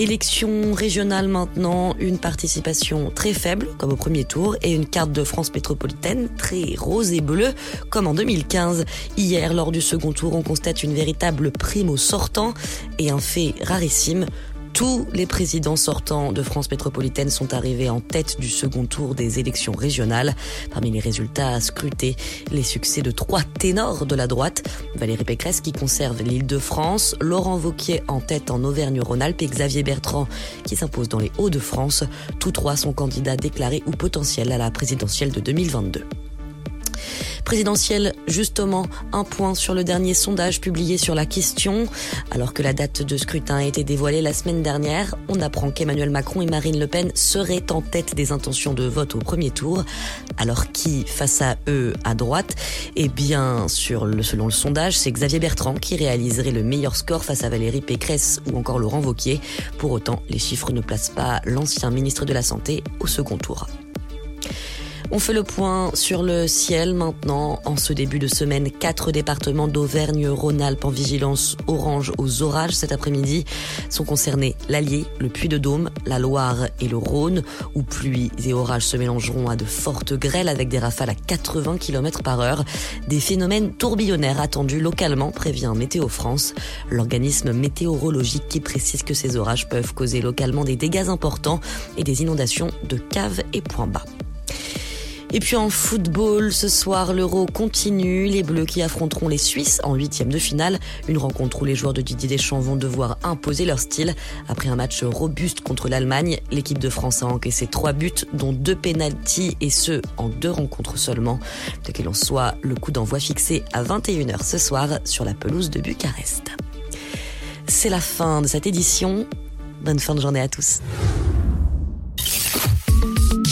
Élection régionale maintenant, une participation très faible comme au premier tour et une carte de France métropolitaine très rose et bleue comme en 2015. Hier, lors du second tour, on constate une véritable prime sortant et un fait rarissime. Tous les présidents sortants de France métropolitaine sont arrivés en tête du second tour des élections régionales. Parmi les résultats à scruter, les succès de trois ténors de la droite. Valérie Pécresse qui conserve l'île de France, Laurent Vauquier en tête en Auvergne-Rhône-Alpes et Xavier Bertrand qui s'impose dans les Hauts-de-France. Tous trois sont candidats déclarés ou potentiels à la présidentielle de 2022 présidentielle, justement, un point sur le dernier sondage publié sur la question. Alors que la date de scrutin a été dévoilée la semaine dernière, on apprend qu'Emmanuel Macron et Marine Le Pen seraient en tête des intentions de vote au premier tour. Alors qui, face à eux, à droite? Eh bien, selon le sondage, c'est Xavier Bertrand qui réaliserait le meilleur score face à Valérie Pécresse ou encore Laurent Vauquier. Pour autant, les chiffres ne placent pas l'ancien ministre de la Santé au second tour. On fait le point sur le ciel maintenant. En ce début de semaine, quatre départements d'Auvergne-Rhône-Alpes en vigilance orange aux orages cet après-midi sont concernés l'Allier, le Puy-de-Dôme, la Loire et le Rhône, où pluie et orages se mélangeront à de fortes grêles avec des rafales à 80 km par heure. Des phénomènes tourbillonnaires attendus localement, prévient Météo France, l'organisme météorologique qui précise que ces orages peuvent causer localement des dégâts importants et des inondations de caves et points bas. Et puis en football, ce soir, l'Euro continue. Les Bleus qui affronteront les Suisses en huitième de finale. Une rencontre où les joueurs de Didier Deschamps vont devoir imposer leur style. Après un match robuste contre l'Allemagne, l'équipe de France a encaissé trois buts, dont deux pénalties, et ce, en deux rencontres seulement. De qu'il en soit, le coup d'envoi fixé à 21h ce soir sur la pelouse de Bucarest. C'est la fin de cette édition. Bonne fin de journée à tous.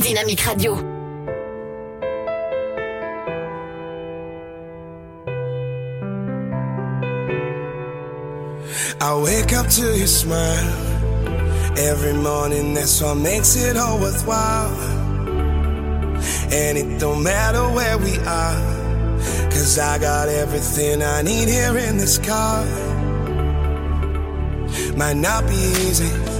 Dynamique Radio. I wake up to your smile every morning, that's what makes it all worthwhile. And it don't matter where we are, cause I got everything I need here in this car. Might not be easy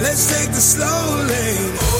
Let's take the slow lane.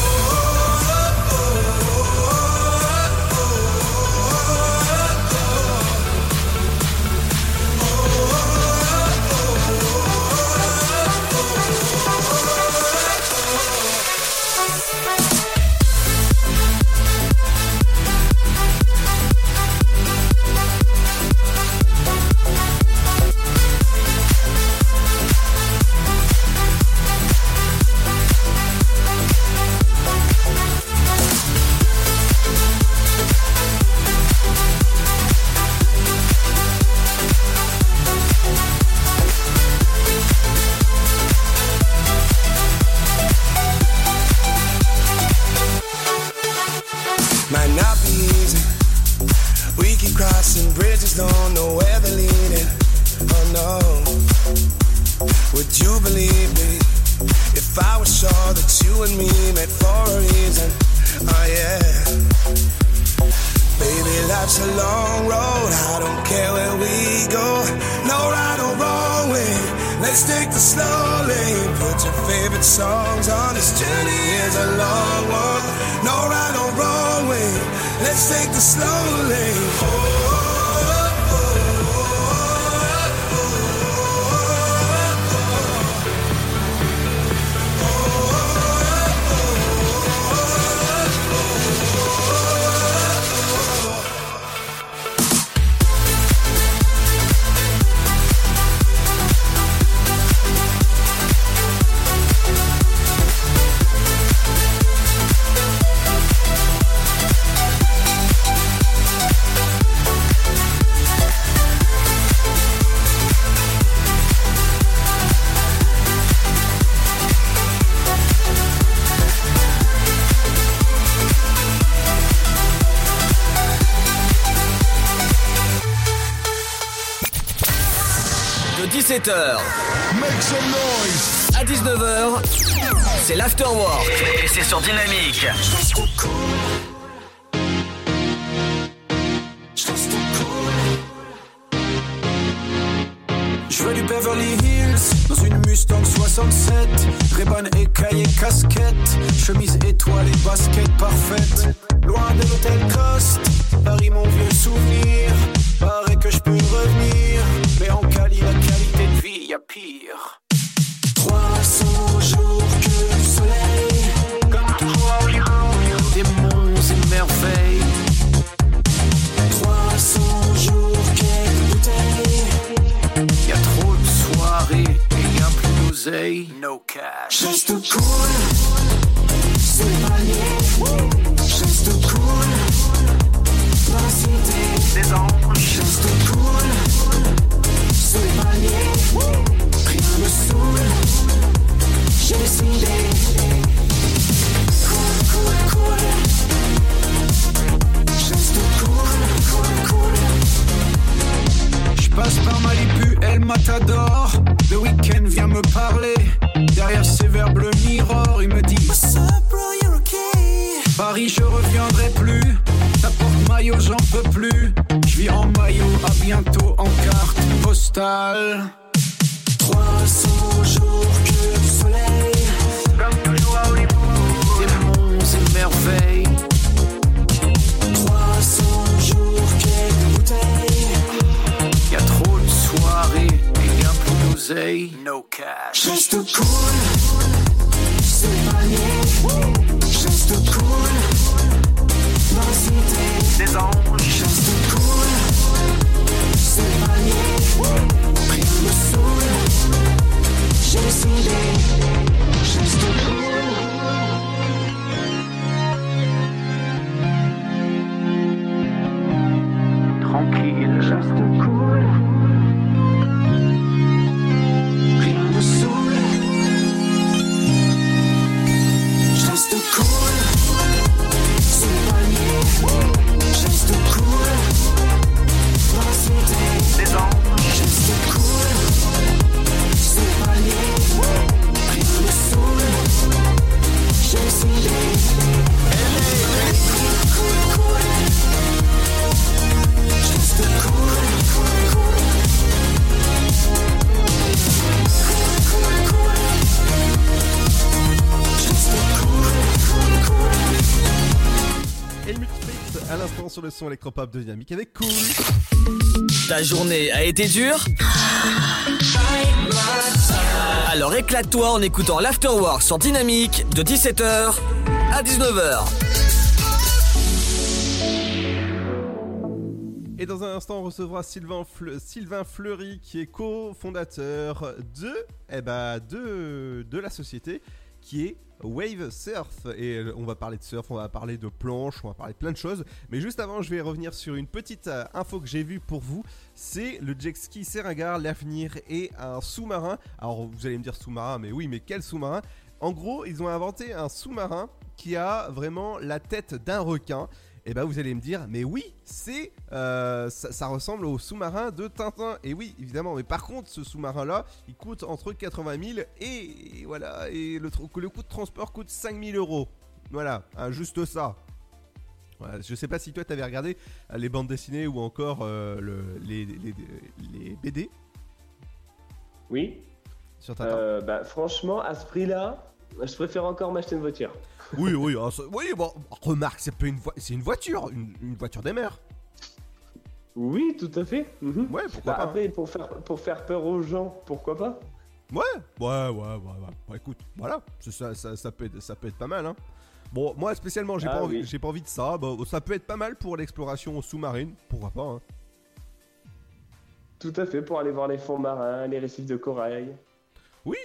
De d'oseille. No cash. Juste cool, c'est électropop de Dynamique avec Cool. Ta journée a été dure Alors éclate-toi en écoutant l'afterwork sur Dynamique de 17h à 19h. Et dans un instant, on recevra Sylvain, Fleu- Sylvain Fleury, qui est cofondateur de, eh ben, de, de la société qui est Wave Surf. Et euh, on va parler de surf, on va parler de planches, on va parler de plein de choses. Mais juste avant, je vais revenir sur une petite euh, info que j'ai vue pour vous. C'est le jet ski Seringar, l'avenir et un sous-marin. Alors vous allez me dire sous-marin, mais oui, mais quel sous-marin? En gros, ils ont inventé un sous-marin qui a vraiment la tête d'un requin. Et ben vous allez me dire, mais oui, c'est euh, ça, ça ressemble au sous-marin de Tintin. Et oui, évidemment. Mais par contre, ce sous-marin-là, il coûte entre 80 000 et voilà, et le, coût de transport coûte 5 000 euros. Voilà, hein, juste ça. Ouais, je sais pas si toi t'avais regardé euh, les bandes dessinées ou encore euh, le, les, les, les BD Oui. sur Tintin. Euh, bah, franchement, à ce prix-là, je préfère encore m'acheter une voiture. Oui, oui, ah, oui, bon, remarque, c'est une, vo- une voiture, une, une voiture des mers. Oui, tout à fait. mhm. Ouais, pourquoi Bah, pas. hein. après, pour faire, pour faire peur aux gens, pourquoi pas? Ouais, ouais, ouais, ouais, ouais. Bah, écoute, voilà, ça, ça, ça, peut être, ça peut être pas mal, hein. Bon, moi spécialement, j'ai Ah pas, oui. pas envie de ça. Bah, ça peut être pas mal pour l'exploration sous-marine, pourquoi pas, hein. Tout à fait, pour aller voir les fonds marins, les récifs de corail. Oui,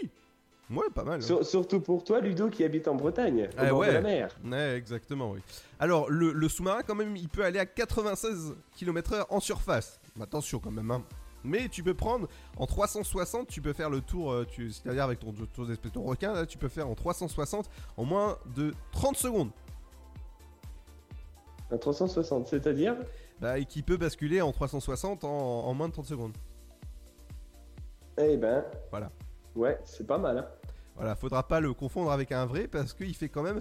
ouais, pas mal. hein. Sur- surtout pour toi, Ludo, qui habite en Bretagne, au Eh bord ouais. de la mer. Ouais, exactement, oui. Alors, le, le sous-marin, quand même, il peut aller à 96 km/h en surface. Attention, quand même, hein. Mais tu peux prendre en 360, tu peux faire le tour, euh, c'est-à-dire avec ton, ton, espèce de requin, là, tu peux faire en 360 en moins de 30 secondes. Un 360, c'est-à-dire? Bah, et qui peut basculer en 360 en, en moins de 30 secondes. Eh ben, Voilà. ouais, c'est pas mal. Hein. Voilà, faudra pas le confondre avec un vrai parce qu'il fait quand même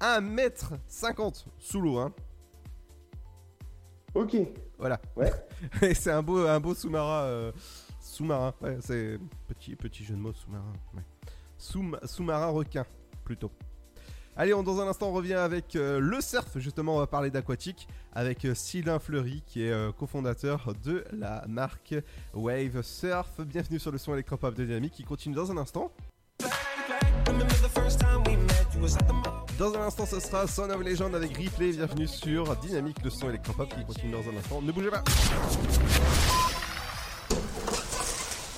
1m50 sous l'eau, hein. Ok. Voilà. Ouais. Et c'est un beau, un beau sous-marin. euh, sous-marin, ouais, c'est petit, petit jeu de mots, sous-marin. ouais. Sous- sous-marin requin, plutôt. Allez, on, dans un instant, on revient avec euh, le surf. Justement, on va parler d'aquatique avec euh, Sylvain Fleury, qui est euh, cofondateur de la marque Wave Surf. Bienvenue sur le son électropop de Dynamique qui continue dans un instant. Dans un instant, ce sera Son of Legend avec Replay. Bienvenue sur Dynamique, le son électropop qui continue dans un instant. Ne bougez pas.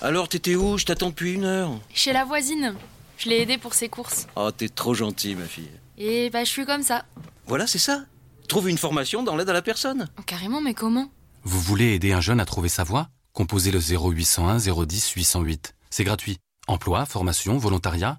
Alors, t'étais où? Je t'attends depuis une heure. Chez la voisine. Je l'ai aidée pour ses courses. Oh, t'es trop gentil, ma fille. Et bah, je suis comme ça. Voilà, c'est ça. Trouve une formation dans l'aide à la personne. Carrément, mais comment? Vous voulez aider un jeune à trouver sa voie? Composez le 0801 010 808. C'est gratuit. Emploi, formation, volontariat,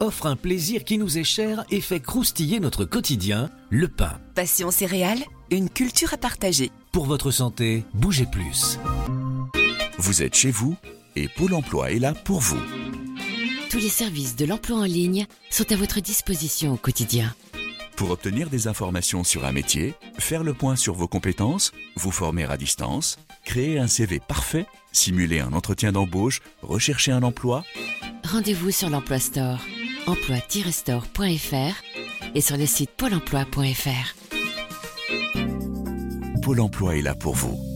offrent un plaisir qui nous est cher et fait croustiller notre quotidien, le pain. Passion céréales, une culture à partager. Pour votre santé, bougez plus. Vous êtes chez vous et Pôle emploi est là pour vous. Tous les services de l'emploi en ligne sont à votre disposition au quotidien. Pour obtenir des informations sur un métier, faire le point sur vos compétences, vous former à distance, créer un CV parfait, simuler un entretien d'embauche, rechercher un emploi, Rendez-vous sur l'Emploi Store, emploi-store.fr et sur le site pôle emploi.fr. Pôle emploi est là pour vous.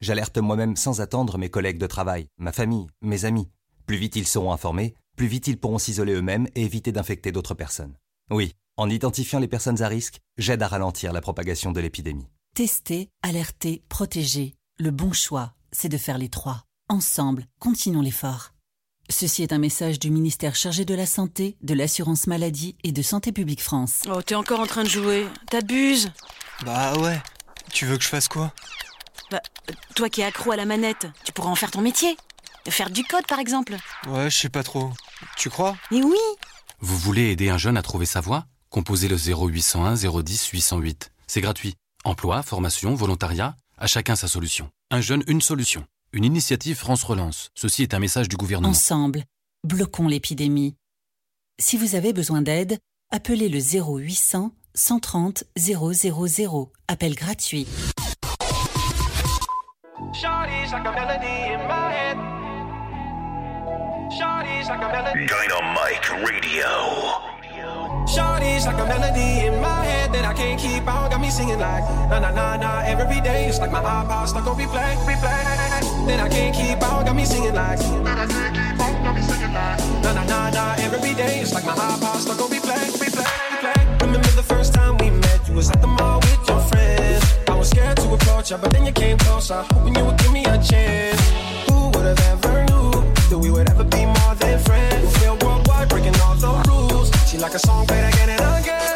j'alerte moi-même sans attendre mes collègues de travail, ma famille, mes amis. Plus vite ils seront informés, plus vite ils pourront s'isoler eux-mêmes et éviter d'infecter d'autres personnes. Oui, en identifiant les personnes à risque, j'aide à ralentir la propagation de l'épidémie. Tester, alerter, protéger. Le bon choix, c'est de faire les trois. Ensemble, continuons l'effort. Ceci est un message du ministère chargé de la Santé, de l'Assurance Maladie et de Santé Publique France. Oh, t'es encore en train de jouer. T'abuses. Bah ouais. Tu veux que je fasse quoi? Bah, toi qui es accro à la manette, tu pourrais en faire ton métier. Faire du code, par exemple. Ouais, je sais pas trop. Tu crois? Mais oui Vous voulez aider un jeune à trouver sa voie? Composez le 0801 010 808. C'est gratuit. Emploi, formation, volontariat, à chacun sa solution. Un jeune, une solution. Une initiative France Relance. Ceci est un message du gouvernement. Ensemble, bloquons l'épidémie. Si vous avez besoin d'aide, appelez le 0800 130 000. Appel gratuit. Shawty's like a melody in my head. Shawty's like a melody. Dynamite Radio. Shawty's like a melody in my head that I can't keep out. Got me singing like na na na na every day. It's like my iPod stuck on replay, replay. Then I can't keep out. Got me singing like na na na na every day. It's like my iPod stuck on replay, replay, replay. Remember the first time we met? You was at the mall with your friends. Was scared to approach you, but then you came closer, hoping you would give me a chance. Who would have ever knew that we would ever be more than friends? We feel worldwide, breaking all the rules. She like a song played again and again,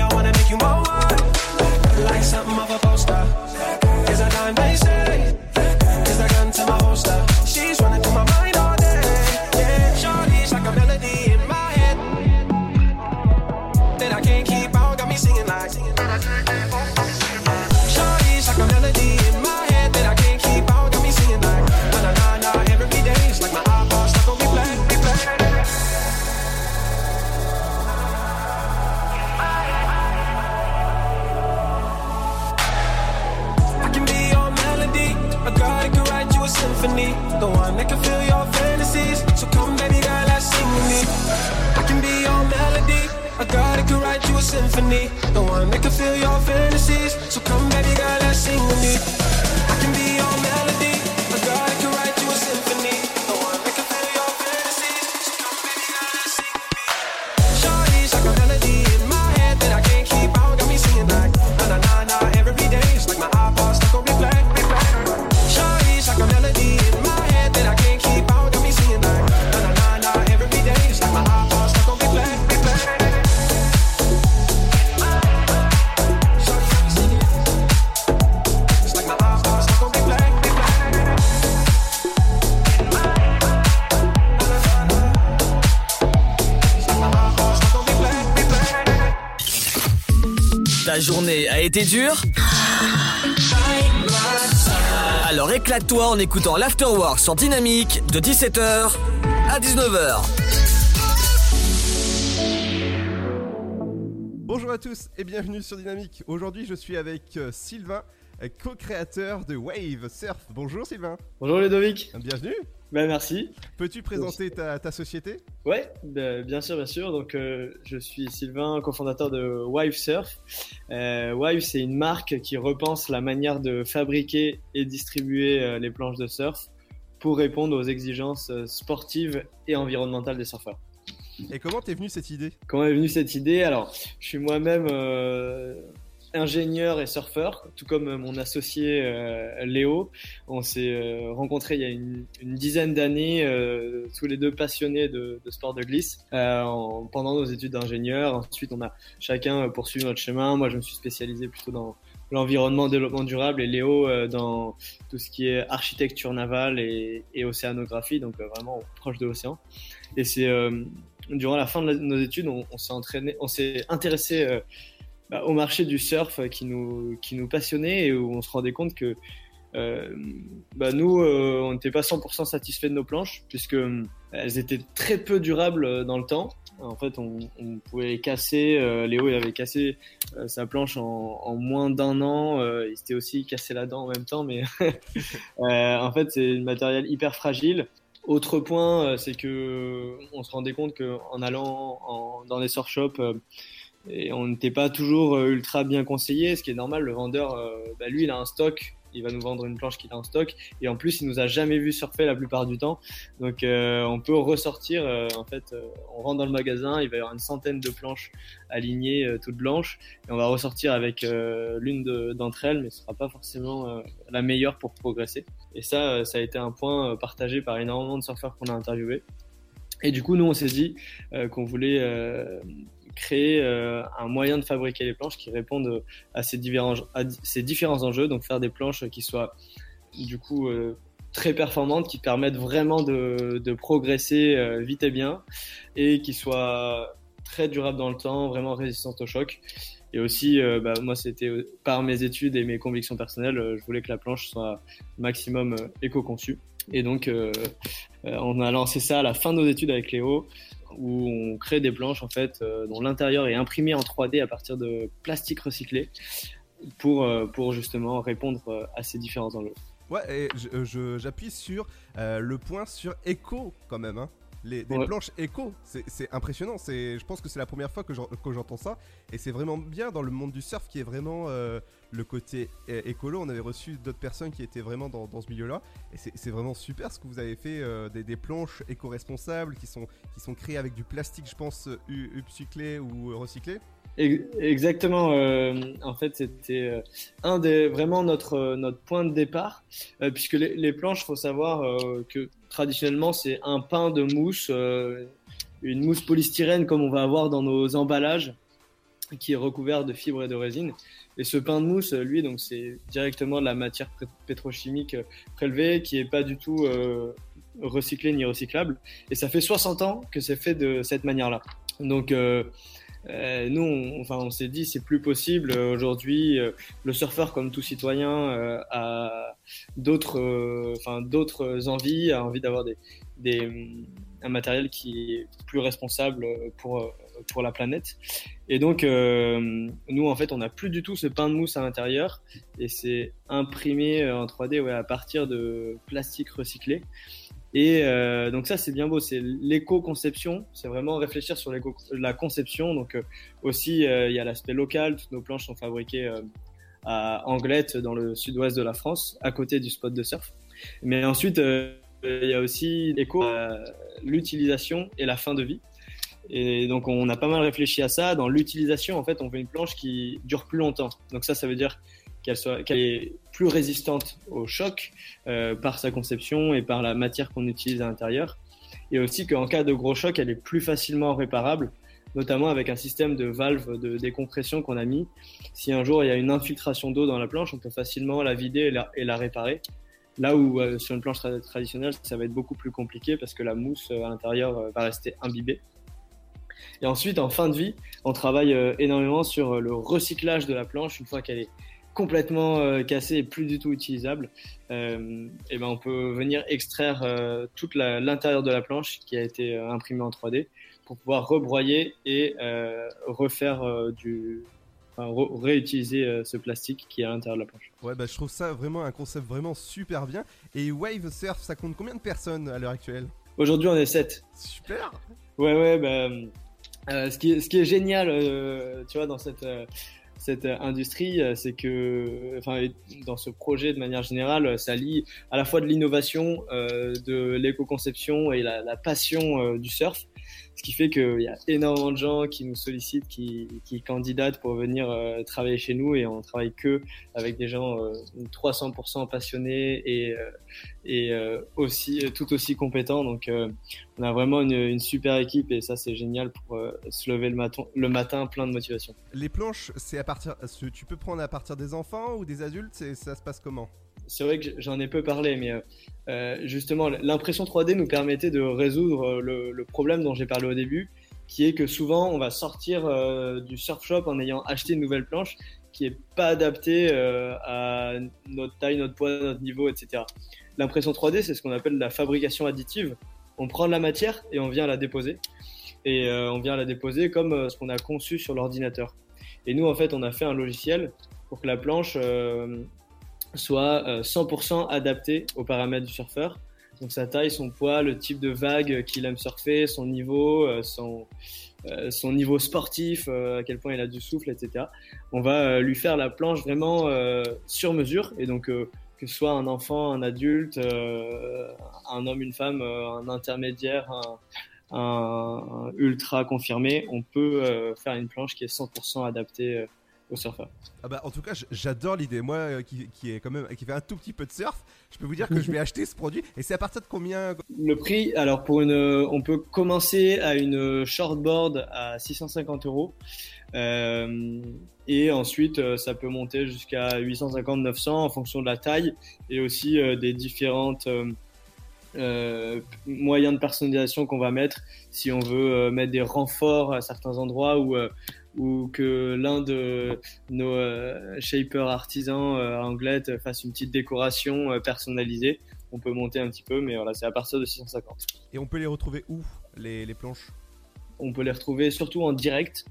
Can write you a symphony. The one that can fill your fantasies. So come, baby girl, let's sing with me. Ta journée a été dure Alors éclate-toi en écoutant l'Afterwork sur Dynamique de 17h à 19h. Bonjour à tous et bienvenue sur Dynamique. Aujourd'hui, je suis avec euh, Sylvain, euh, co-créateur de Wave Surf. Bonjour Sylvain. Bonjour Ludovic. Bienvenue. Bah merci. Peux-tu présenter ta, ta société? Ouais, bah, bien sûr, bien sûr. Donc euh, je suis Sylvain, cofondateur de Wive Surf. Euh, Wive, c'est une marque qui repense la manière de fabriquer et distribuer euh, les planches de surf pour répondre aux exigences euh, sportives et environnementales des surfeurs. Et comment t'es venu cette idée? Comment est venue cette idée? Alors, je suis moi-même ingénieur et surfeur, tout comme euh, mon associé euh, Léo. On s'est euh, rencontrés il y a une, dizaine d'années, tous les deux passionnés de, sport de glisse, en- pendant nos études d'ingénieur. Ensuite, on a chacun poursuivi notre chemin. Moi, je me suis spécialisé plutôt dans l'environnement, développement durable, et Léo dans tout ce qui est architecture navale et, océanographie, donc vraiment proche de l'océan. Et c'est durant la fin de nos études, on, s'est entraîné, on s'est intéressé bah, au marché du surf qui nous, qui nous passionnait et où on se rendait compte que euh, bah, nous, euh, on n'était pas 100% satisfaits de nos planches puisque euh, elles étaient très peu durables dans le temps. En fait, on, pouvait les casser. Léo, il avait cassé sa planche en, moins d'un an. il s'était aussi cassé la dent en même temps, mais en fait, c'est un matériel hyper fragile. Autre point, c'est que on se rendait compte qu'en allant dans des surf shops, et on n'était pas toujours euh, ultra bien conseillé, ce qui est normal. Le vendeur, euh, bah, lui, il a un stock il va nous vendre une planche qu'il a en stock. Et en plus, il nous a jamais vu surfer la plupart du temps. Donc, euh, on peut ressortir. euh, en fait, euh, on rentre dans le magasin, il va y avoir une centaine de planches alignées, euh, toutes blanches. Et on va ressortir avec l'une de- d'entre elles, mais ce sera pas forcément la meilleure pour progresser. Et ça, ça a été un point partagé par énormément de surfeurs qu'on a interviewés. Et du coup, nous, on s'est dit qu'on voulait créer euh, un moyen de fabriquer les planches qui répondent à ces différents, à ces différents enjeux. Donc, faire des planches qui soient du coup euh, très performantes, qui permettent vraiment de, de progresser euh, vite et bien, et qui soient très durables dans le temps, vraiment résistantes au choc. Et aussi, euh, bah, moi, c'était euh, par mes études et mes convictions personnelles, euh, je voulais que la planche soit maximum euh, éco-conçue. Et donc, euh, euh, on a lancé ça à la fin de nos études avec Léo, où on crée des planches en fait, euh, dont l'intérieur est imprimé en 3D à partir de plastique recyclé, pour, euh, pour justement répondre euh, à ces différents enjeux. Ouais, et j'appuie sur euh, le point sur éco quand même. Hein. Les, des Ouais. planches éco, c'est impressionnant. C'est, je pense que c'est la première fois que j'en- que j'entends ça. Et c'est vraiment bien dans le monde du surf qui est vraiment euh, le côté é- écolo. On avait reçu d'autres personnes qui étaient vraiment dans, ce milieu-là. Et c'est vraiment super ce que vous avez fait. euh, des, planches éco-responsables qui sont, qui sont créées avec du plastique, je pense, euh, upcyclé ou euh, recyclé. Ex- Exactement. euh, en fait, c'était euh, un des vraiment notre euh, notre point de départ, euh, puisque les, les planches, faut savoir euh, que traditionnellement c'est un pain de mousse, euh, une mousse polystyrène comme on va avoir dans nos emballages, qui est recouvert de fibres et de résine. Et ce pain de mousse, lui, donc c'est directement de la matière pétrochimique euh, prélevée, qui est pas du tout euh, recyclée ni recyclable. Et ça fait 60 ans que c'est fait de cette manière-là. Donc euh, euh, nous, on, enfin, on s'est dit c'est plus possible aujourd'hui. le surfeur, comme tout citoyen, a d'autres, enfin d'autres envies, a envie d'avoir des, des, un matériel qui est plus responsable pour pour la planète. Et donc, euh, nous, en fait, on n'a plus du tout ce pain de mousse à l'intérieur, et c'est imprimé euh, en 3D ouais, à partir de plastique recyclé. Et euh, donc ça c'est bien beau, c'est l'éco-conception, c'est vraiment réfléchir sur la conception. Donc aussi il y a l'aspect local, toutes nos planches sont fabriquées à Anglette dans le sud-ouest de la France, à côté du spot de surf. Mais ensuite il y a aussi l'éco, l'utilisation et la fin de vie. Et donc on a pas mal réfléchi à ça. Dans l'utilisation en fait on veut une planche qui dure plus longtemps. Donc ça ça veut dire qu'elle soit est plus résistante au choc euh, par sa conception et par la matière qu'on utilise à l'intérieur et aussi qu'en cas de gros choc elle est plus facilement réparable notamment avec un système de valve de décompression qu'on a mis si un jour il y a une infiltration d'eau dans la planche on peut facilement la vider et la, réparer là où euh, sur une planche tra- traditionnelle ça va être beaucoup plus compliqué parce que la mousse euh, à l'intérieur va rester imbibée et ensuite, en fin de vie, on travaille euh, énormément sur euh, le recyclage de la planche une fois qu'elle est complètement euh, cassée et plus du tout utilisable. Euh, et ben on peut venir extraire euh, toute l'intérieur de la planche qui a été imprimée en 3D pour pouvoir rebroyer et refaire du, enfin, re- réutiliser ce plastique qui est à l'intérieur de la planche. Ouais, bah je trouve ça vraiment un concept vraiment super bien. Et Wave Surf, ça compte combien de personnes à l'heure actuelle? Aujourd'hui, on est 7. Super Ouais, ouais, bah, ce, qui est, ce qui est génial, euh, tu vois, dans cette, euh, euh, industrie, euh, c'est que, enfin, dans ce projet de manière générale, euh, ça lie à la fois de l'innovation, euh, de l'éco-conception et la, passion euh, du surf. Ce qui fait qu'il y a énormément de gens qui nous sollicitent, qui, qui candidatent pour venir euh, travailler chez nous et on travaille que avec des gens euh, 300% passionnés et, euh, et euh, aussi tout aussi compétents. Donc on a vraiment une, super équipe et ça c'est génial pour se lever le matin, le matin plein de motivation. Les planches, c'est à partir. Tu peux prendre à partir des enfants ou des adultes Ça se passe comment? C'est vrai que j'en ai peu parlé, mais euh, euh, justement, l'impression 3D nous permettait de résoudre euh, le, problème dont j'ai parlé au début, qui est que souvent on va sortir du surf shop en ayant acheté une nouvelle planche qui est pas adaptée à notre taille, notre poids, notre niveau, etc. L'impression 3D, c'est ce qu'on appelle la fabrication additive. On prend de la matière et on vient la déposer. Et on vient la déposer comme ce qu'on a conçu sur l'ordinateur. Et nous, en fait, on a fait un logiciel pour que la planche soit euh, 100% adaptée aux paramètres du surfeur. donc sa taille, son poids, le type de vague qu'il aime surfer, son niveau, euh, son, euh, son niveau sportif, euh, à quel point il a du souffle, etc. On va euh, lui faire la planche vraiment euh, sur mesure et donc euh, que ce soit un enfant, un adulte, euh, un homme, une femme, euh, un intermédiaire, un, un- ultra confirmé, on peut euh, faire une planche qui est 100% adaptée euh, au surfeur. Ah bah, en tout cas, j'adore l'idée. Moi, euh, qui, qui est quand même qui fait un tout petit peu de surf, je peux vous dire que je vais acheter ce produit. Et c'est à partir de combien Le prix, alors pour une, on peut commencer à une shortboard à 650 euros. Euh, et ensuite, euh, ça peut monter jusqu'à 850-900 en fonction de la taille et aussi euh, des différentes euh, euh, moyens de personnalisation qu'on va mettre. Si on veut euh, mettre des renforts à certains endroits ou euh, ou que l'un de nos euh, shapers artisans euh, à Anglette fasse une petite décoration euh, personnalisée, on peut monter un petit peu, mais voilà, c'est à partir de 650. Et on peut les retrouver où les, les planches? On peut les retrouver surtout en direct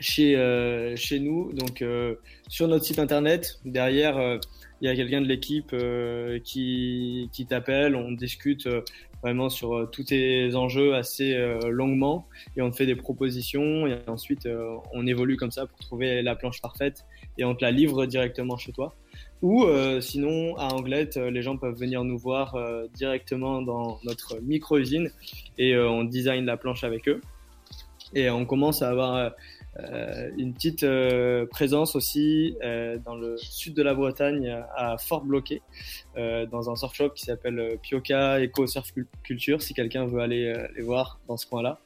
chez, euh, chez nous, donc euh, sur notre site internet. Derrière, euh, il y a quelqu'un de l'équipe euh, qui, qui t'appelle, on discute euh, vraiment sur euh, tous tes enjeux assez euh, longuement et on te fait des propositions et ensuite euh, on évolue comme ça pour trouver la planche parfaite et on te la livre directement chez toi. Ou euh, sinon, à Anglette, les gens peuvent venir nous voir euh, directement dans notre micro-usine et euh, on design la planche avec eux. Et on commence à avoir une petite euh, présence aussi euh, dans le sud de la Bretagne, à Fort Bloqué, euh, dans un surf shop qui s'appelle euh, Pioca Eco Surf Cul- Culture, si quelqu'un veut aller euh, les voir dans ce coin-là.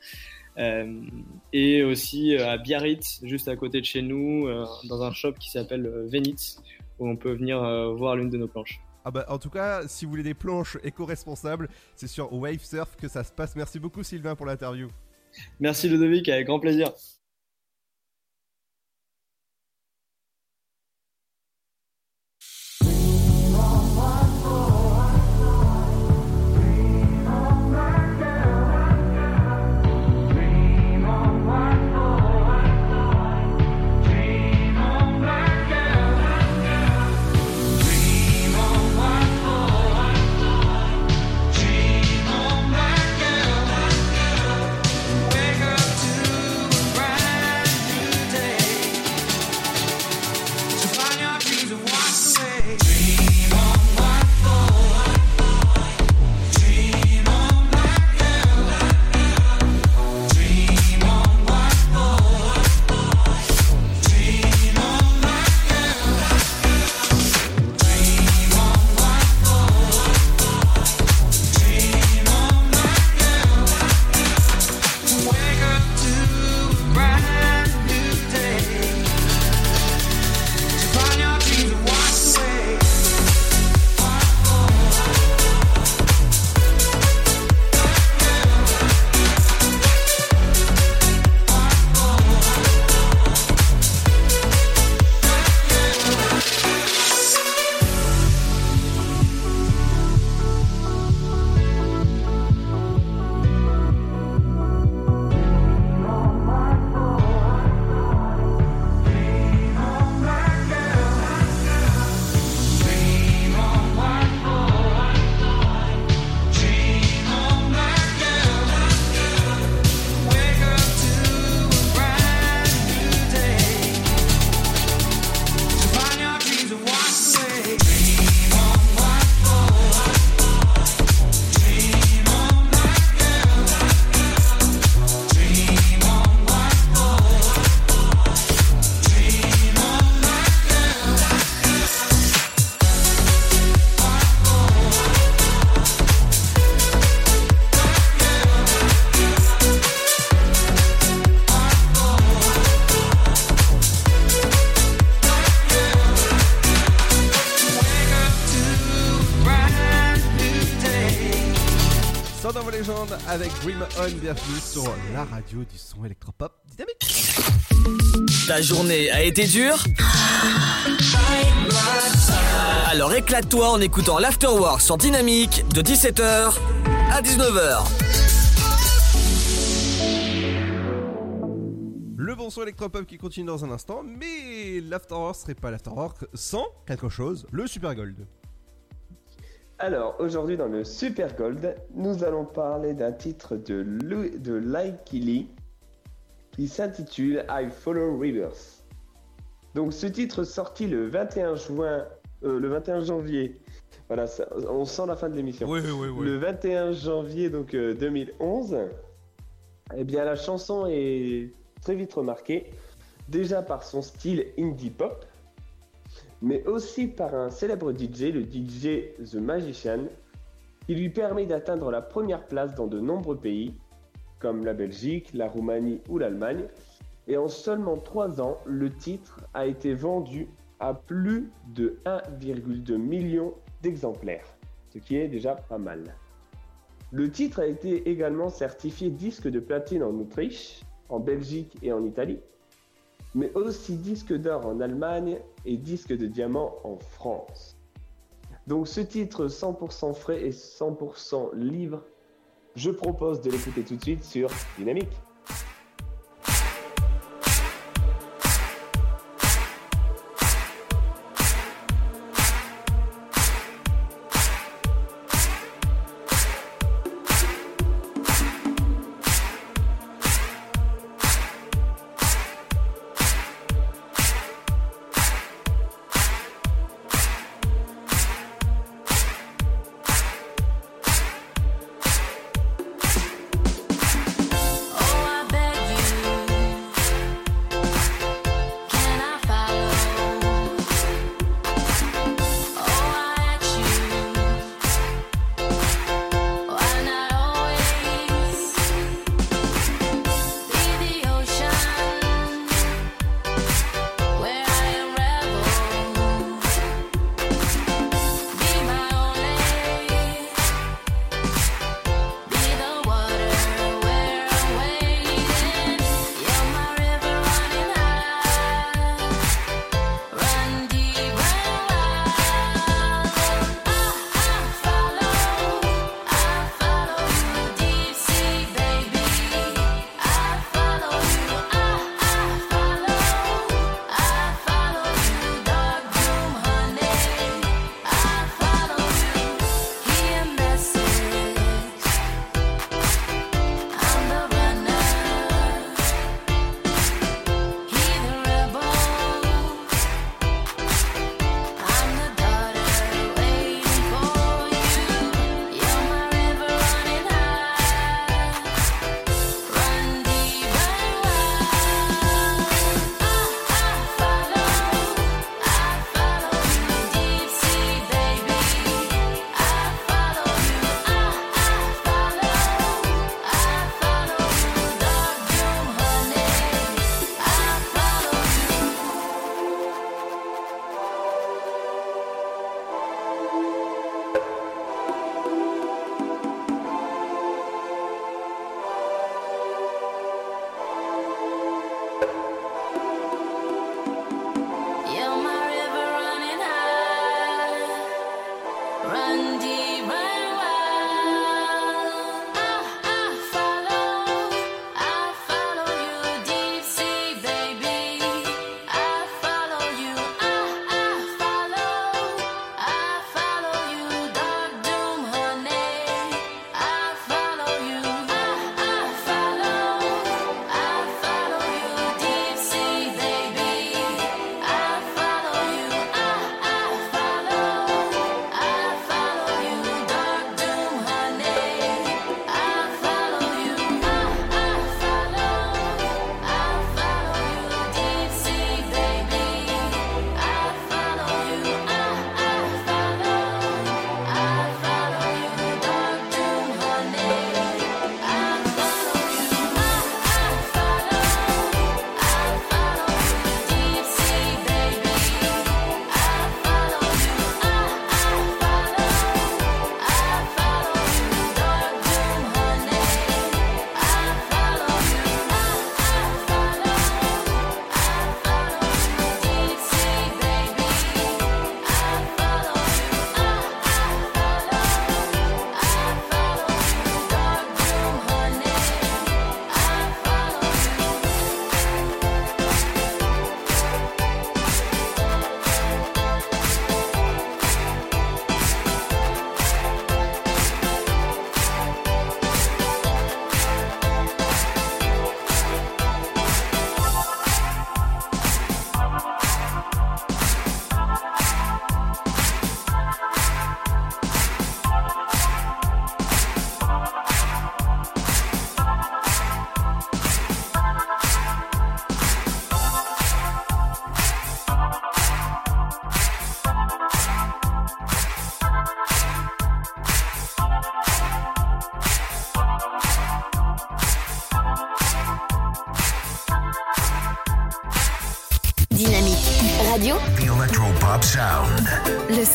Euh, et aussi euh, à Biarritz, juste à côté de chez nous, euh, dans un shop qui s'appelle euh, Venitz, où on peut venir euh, voir l'une de nos planches. Ah bah en tout cas, si vous voulez des planches éco-responsables, c'est sur Wave Surf que ça se passe. Merci beaucoup Sylvain pour l'interview. Merci Ludovic, avec grand plaisir. Avec Dream On, bienvenue sur la radio du son électropop dynamique. Ta journée a été dure Alors éclate-toi en écoutant l'Afterwork sur Dynamique de 17h à 19h. Le bon son électropop qui continue dans un instant, mais l'afterwork serait pas l'afterwork sans quelque chose, le Super Gold. Alors, aujourd'hui dans le Super Gold, nous allons parler d'un titre de, Lou- de Like Lee qui s'intitule I Follow Rivers. Donc, ce titre sorti le 21 juin, euh, le 21 janvier. Voilà, ça- on sent la fin de l'émission. Oui, oui, oui. Le 21 janvier donc euh, 2011. Eh bien, la chanson est très vite remarquée, déjà par son style indie pop, mais aussi par un célèbre DJ, le DJ The Magician, qui lui permet d'atteindre la première place dans de nombreux pays, comme la Belgique, la Roumanie ou l'Allemagne. Et en seulement 3 ans, le titre a été vendu à plus de 1,2 million d'exemplaires, ce qui est déjà pas mal. Le titre a été également certifié disque de platine en Autriche, en Belgique et en Italie, mais aussi disque d'or en Allemagne et disque de diamant en France. Donc ce titre 100% frais et 100% libre, je propose de l'écouter tout de suite sur Dynamique.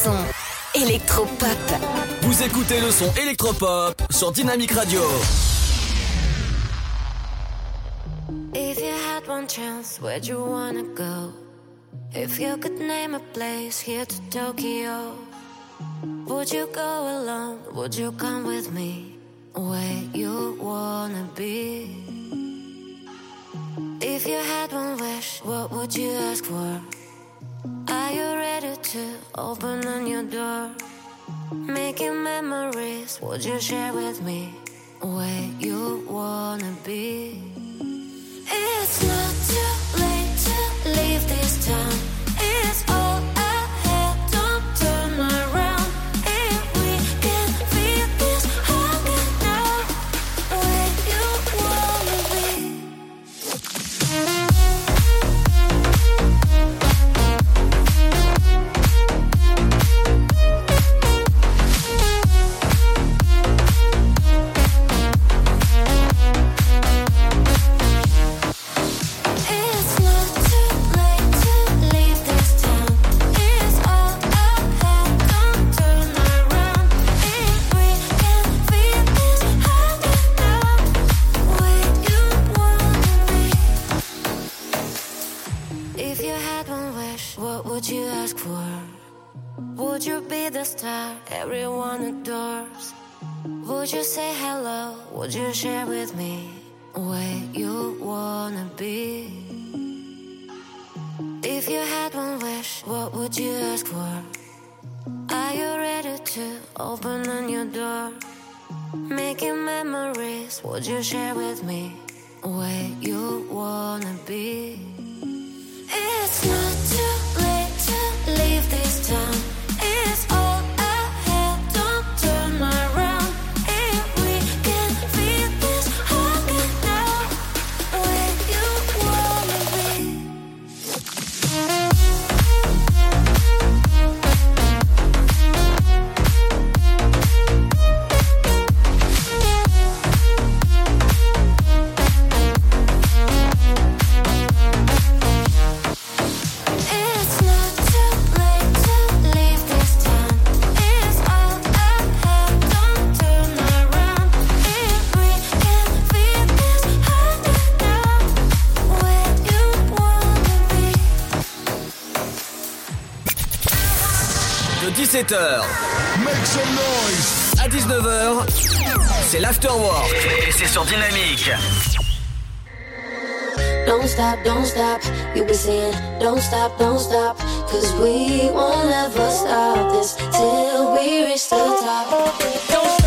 son électropop. Vous écoutez le son électropop sur Dynamic Radio. If you had one chance, where'd you wanna go? If you could name a place here to Tokyo, would you go alone? Would you come with me? If you had one wish, what would you ask for? Would you be the star everyone adores? Would you say hello? Would you share with me where you wanna be? If you had one wish, what would you ask for? Are you ready to open a new door? Making memories, would you share with me where you wanna be? It's not too 17h. Make some noise. À 19h, c'est l'afterwork. Et c'est sur Dynamique. Don't stop, don't stop. You been saying, don't stop, don't stop. Cause we won't ever stop this till we reach the top. Don't stop.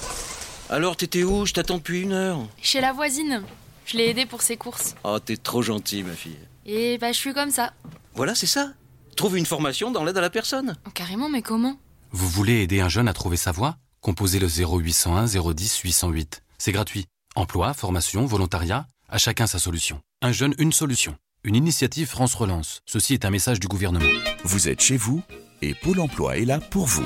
Alors, t'étais où? Je t'attends depuis une heure. Chez la voisine. Je l'ai aidée pour ses courses. Oh, t'es trop gentil, ma fille. Et bah, je suis comme ça. Voilà, c'est ça. Trouve une formation dans l'aide à la personne. Oh, carrément, mais comment? Vous voulez aider un jeune à trouver sa voie? Composez le 0801 010 808. C'est gratuit. Emploi, formation, volontariat, à chacun sa solution. Un jeune, une solution. Une initiative France Relance. Ceci est un message du gouvernement. Vous êtes chez vous et Pôle emploi est là pour vous.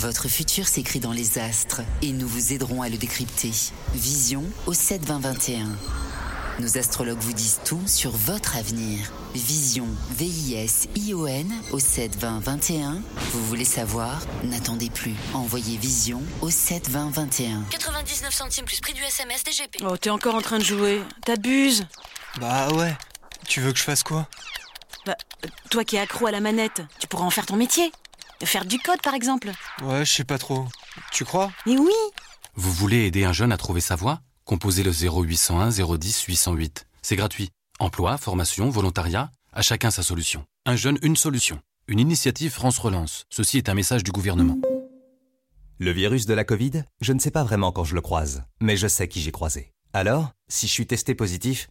Votre futur s'écrit dans les astres et nous vous aiderons à le décrypter. Vision au 7 20 21. Nos astrologues vous disent tout sur votre avenir. Vision, V-I-S-I-O-N au 7 20 21. Vous voulez savoir? N'attendez plus. Envoyez Vision au 7 20 21. 99 centimes plus prix du SMS DGP. Oh, t'es encore en train de jouer. T'abuses. Bah ouais. Tu veux que je fasse quoi? Bah, toi qui es accro à la manette, tu pourras en faire ton métier. Faire du code, par exemple. Ouais, je sais pas trop. Tu crois? Mais oui Vous voulez aider un jeune à trouver sa voie? Composez le 0801 010 808. C'est gratuit. Emploi, formation, volontariat, à chacun sa solution. Un jeune, une solution. Une initiative France Relance. Ceci est un message du gouvernement. Le virus de la Covid, je ne sais pas vraiment quand je le croise, mais je sais qui j'ai croisé. Alors, si je suis testé positif,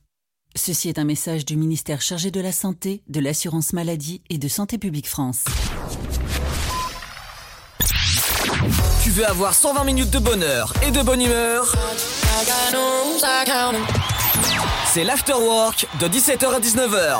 Ceci est un message du ministère chargé de la Santé, de l'Assurance Maladie et de Santé Publique France. Tu veux avoir 120 minutes de bonheur et de bonne humeur? C'est l'afterwork de 17h à 19h.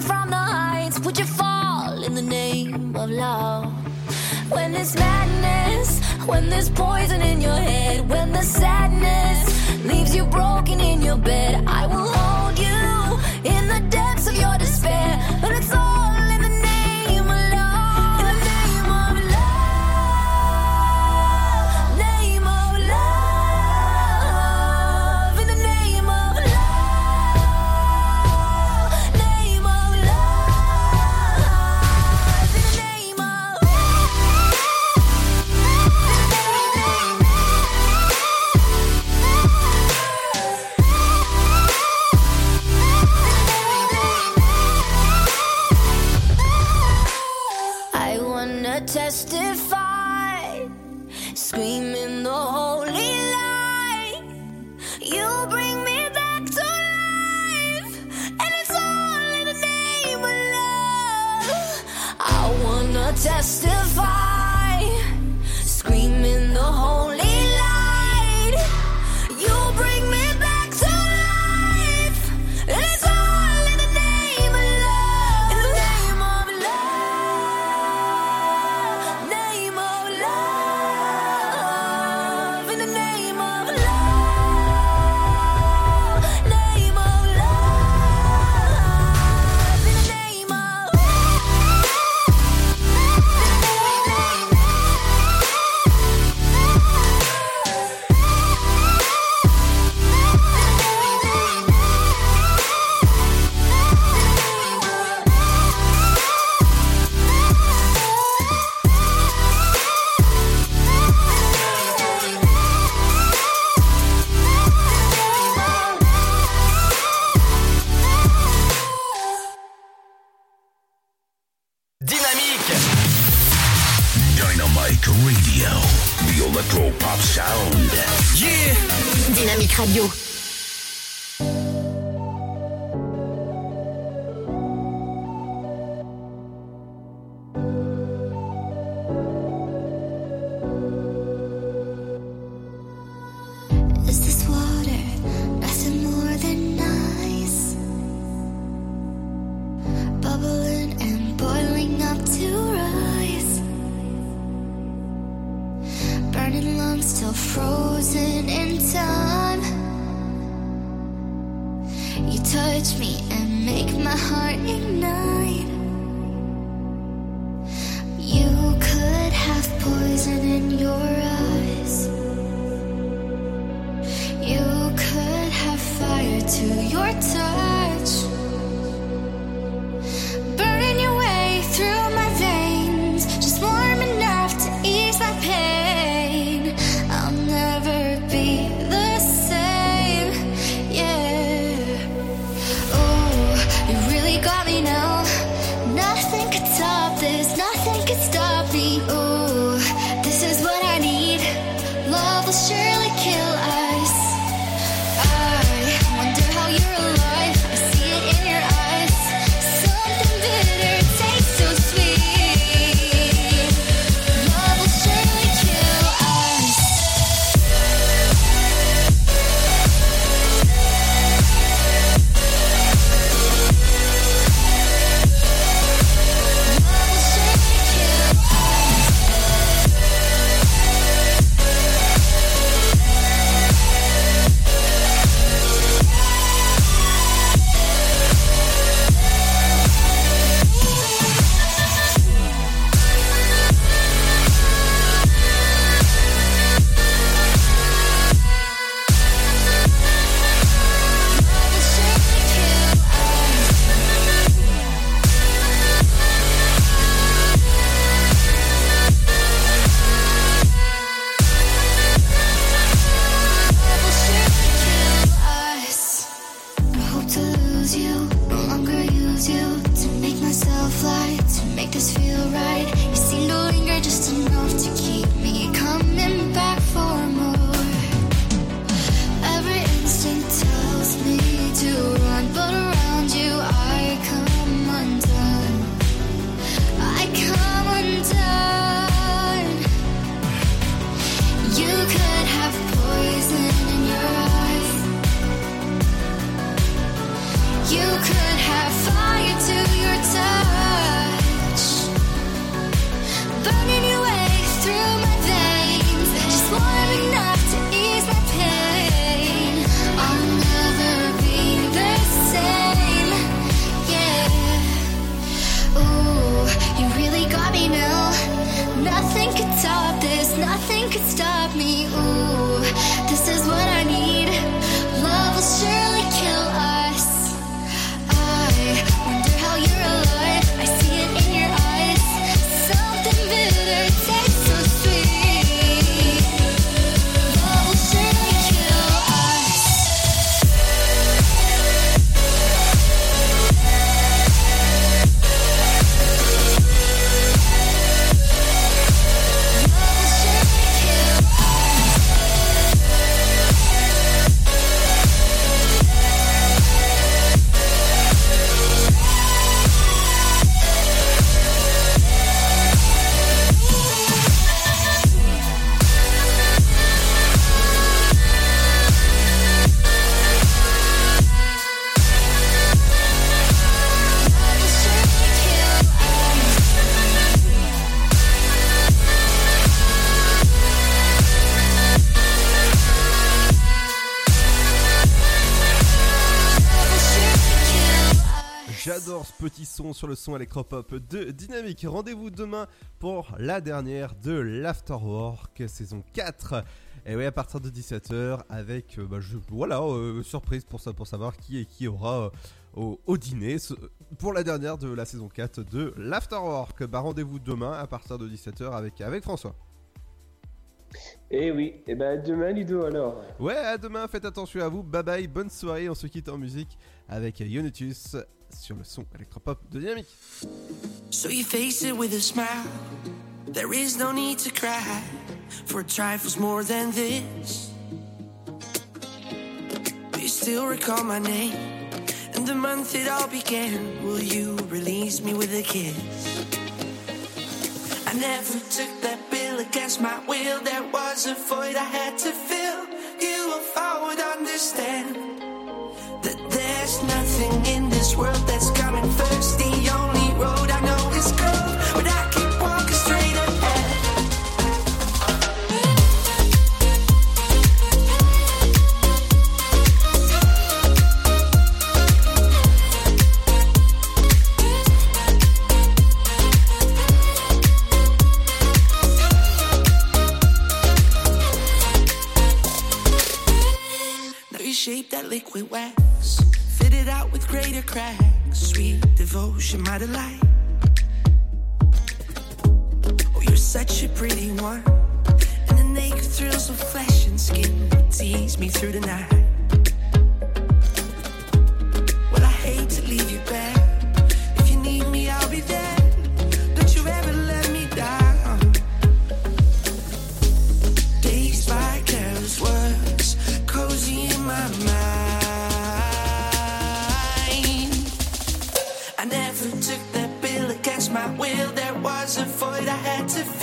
From the heights? Would you fall in the name of love? When there's madness, when there's poison in your head, when the sadness leaves you broken in your bed, I will hold touch me and make my heart ignite. Sur le son électropop de Dynamique. Rendez-vous demain pour la dernière de l'Afterwork saison 4. Et oui, à partir de 17h avec, euh, bah, je, voilà, euh, surprise pour, ça, pour savoir qui et qui aura euh, au, dîner pour la dernière de la saison 4 de l'Afterwork. Bah, rendez-vous demain à partir de 17h avec, avec François. Et eh oui, et ben demain Ludo alors. Ouais, à demain, faites attention à vous, bye bye, bonne soirée, on se quitte en musique avec Yonutus sur le son électropop de Dynamique. So you face it with a smile, there is no need to cry, for trifles more than this. Do you still recall my name, and the month it all began, will you release me with a kiss? I never took that bill against my will. There was a void I had to fill. You, if I would understand there's nothing in this world that's coming first. The only road I know is cold, but I keep walking straight ahead. Now you shape that liquid wax, out with greater cracks. Sweet devotion, my delight. Oh, you're such a pretty one, and the naked thrills of flesh and skin tease me through the night. my will, there was a void I had to fill.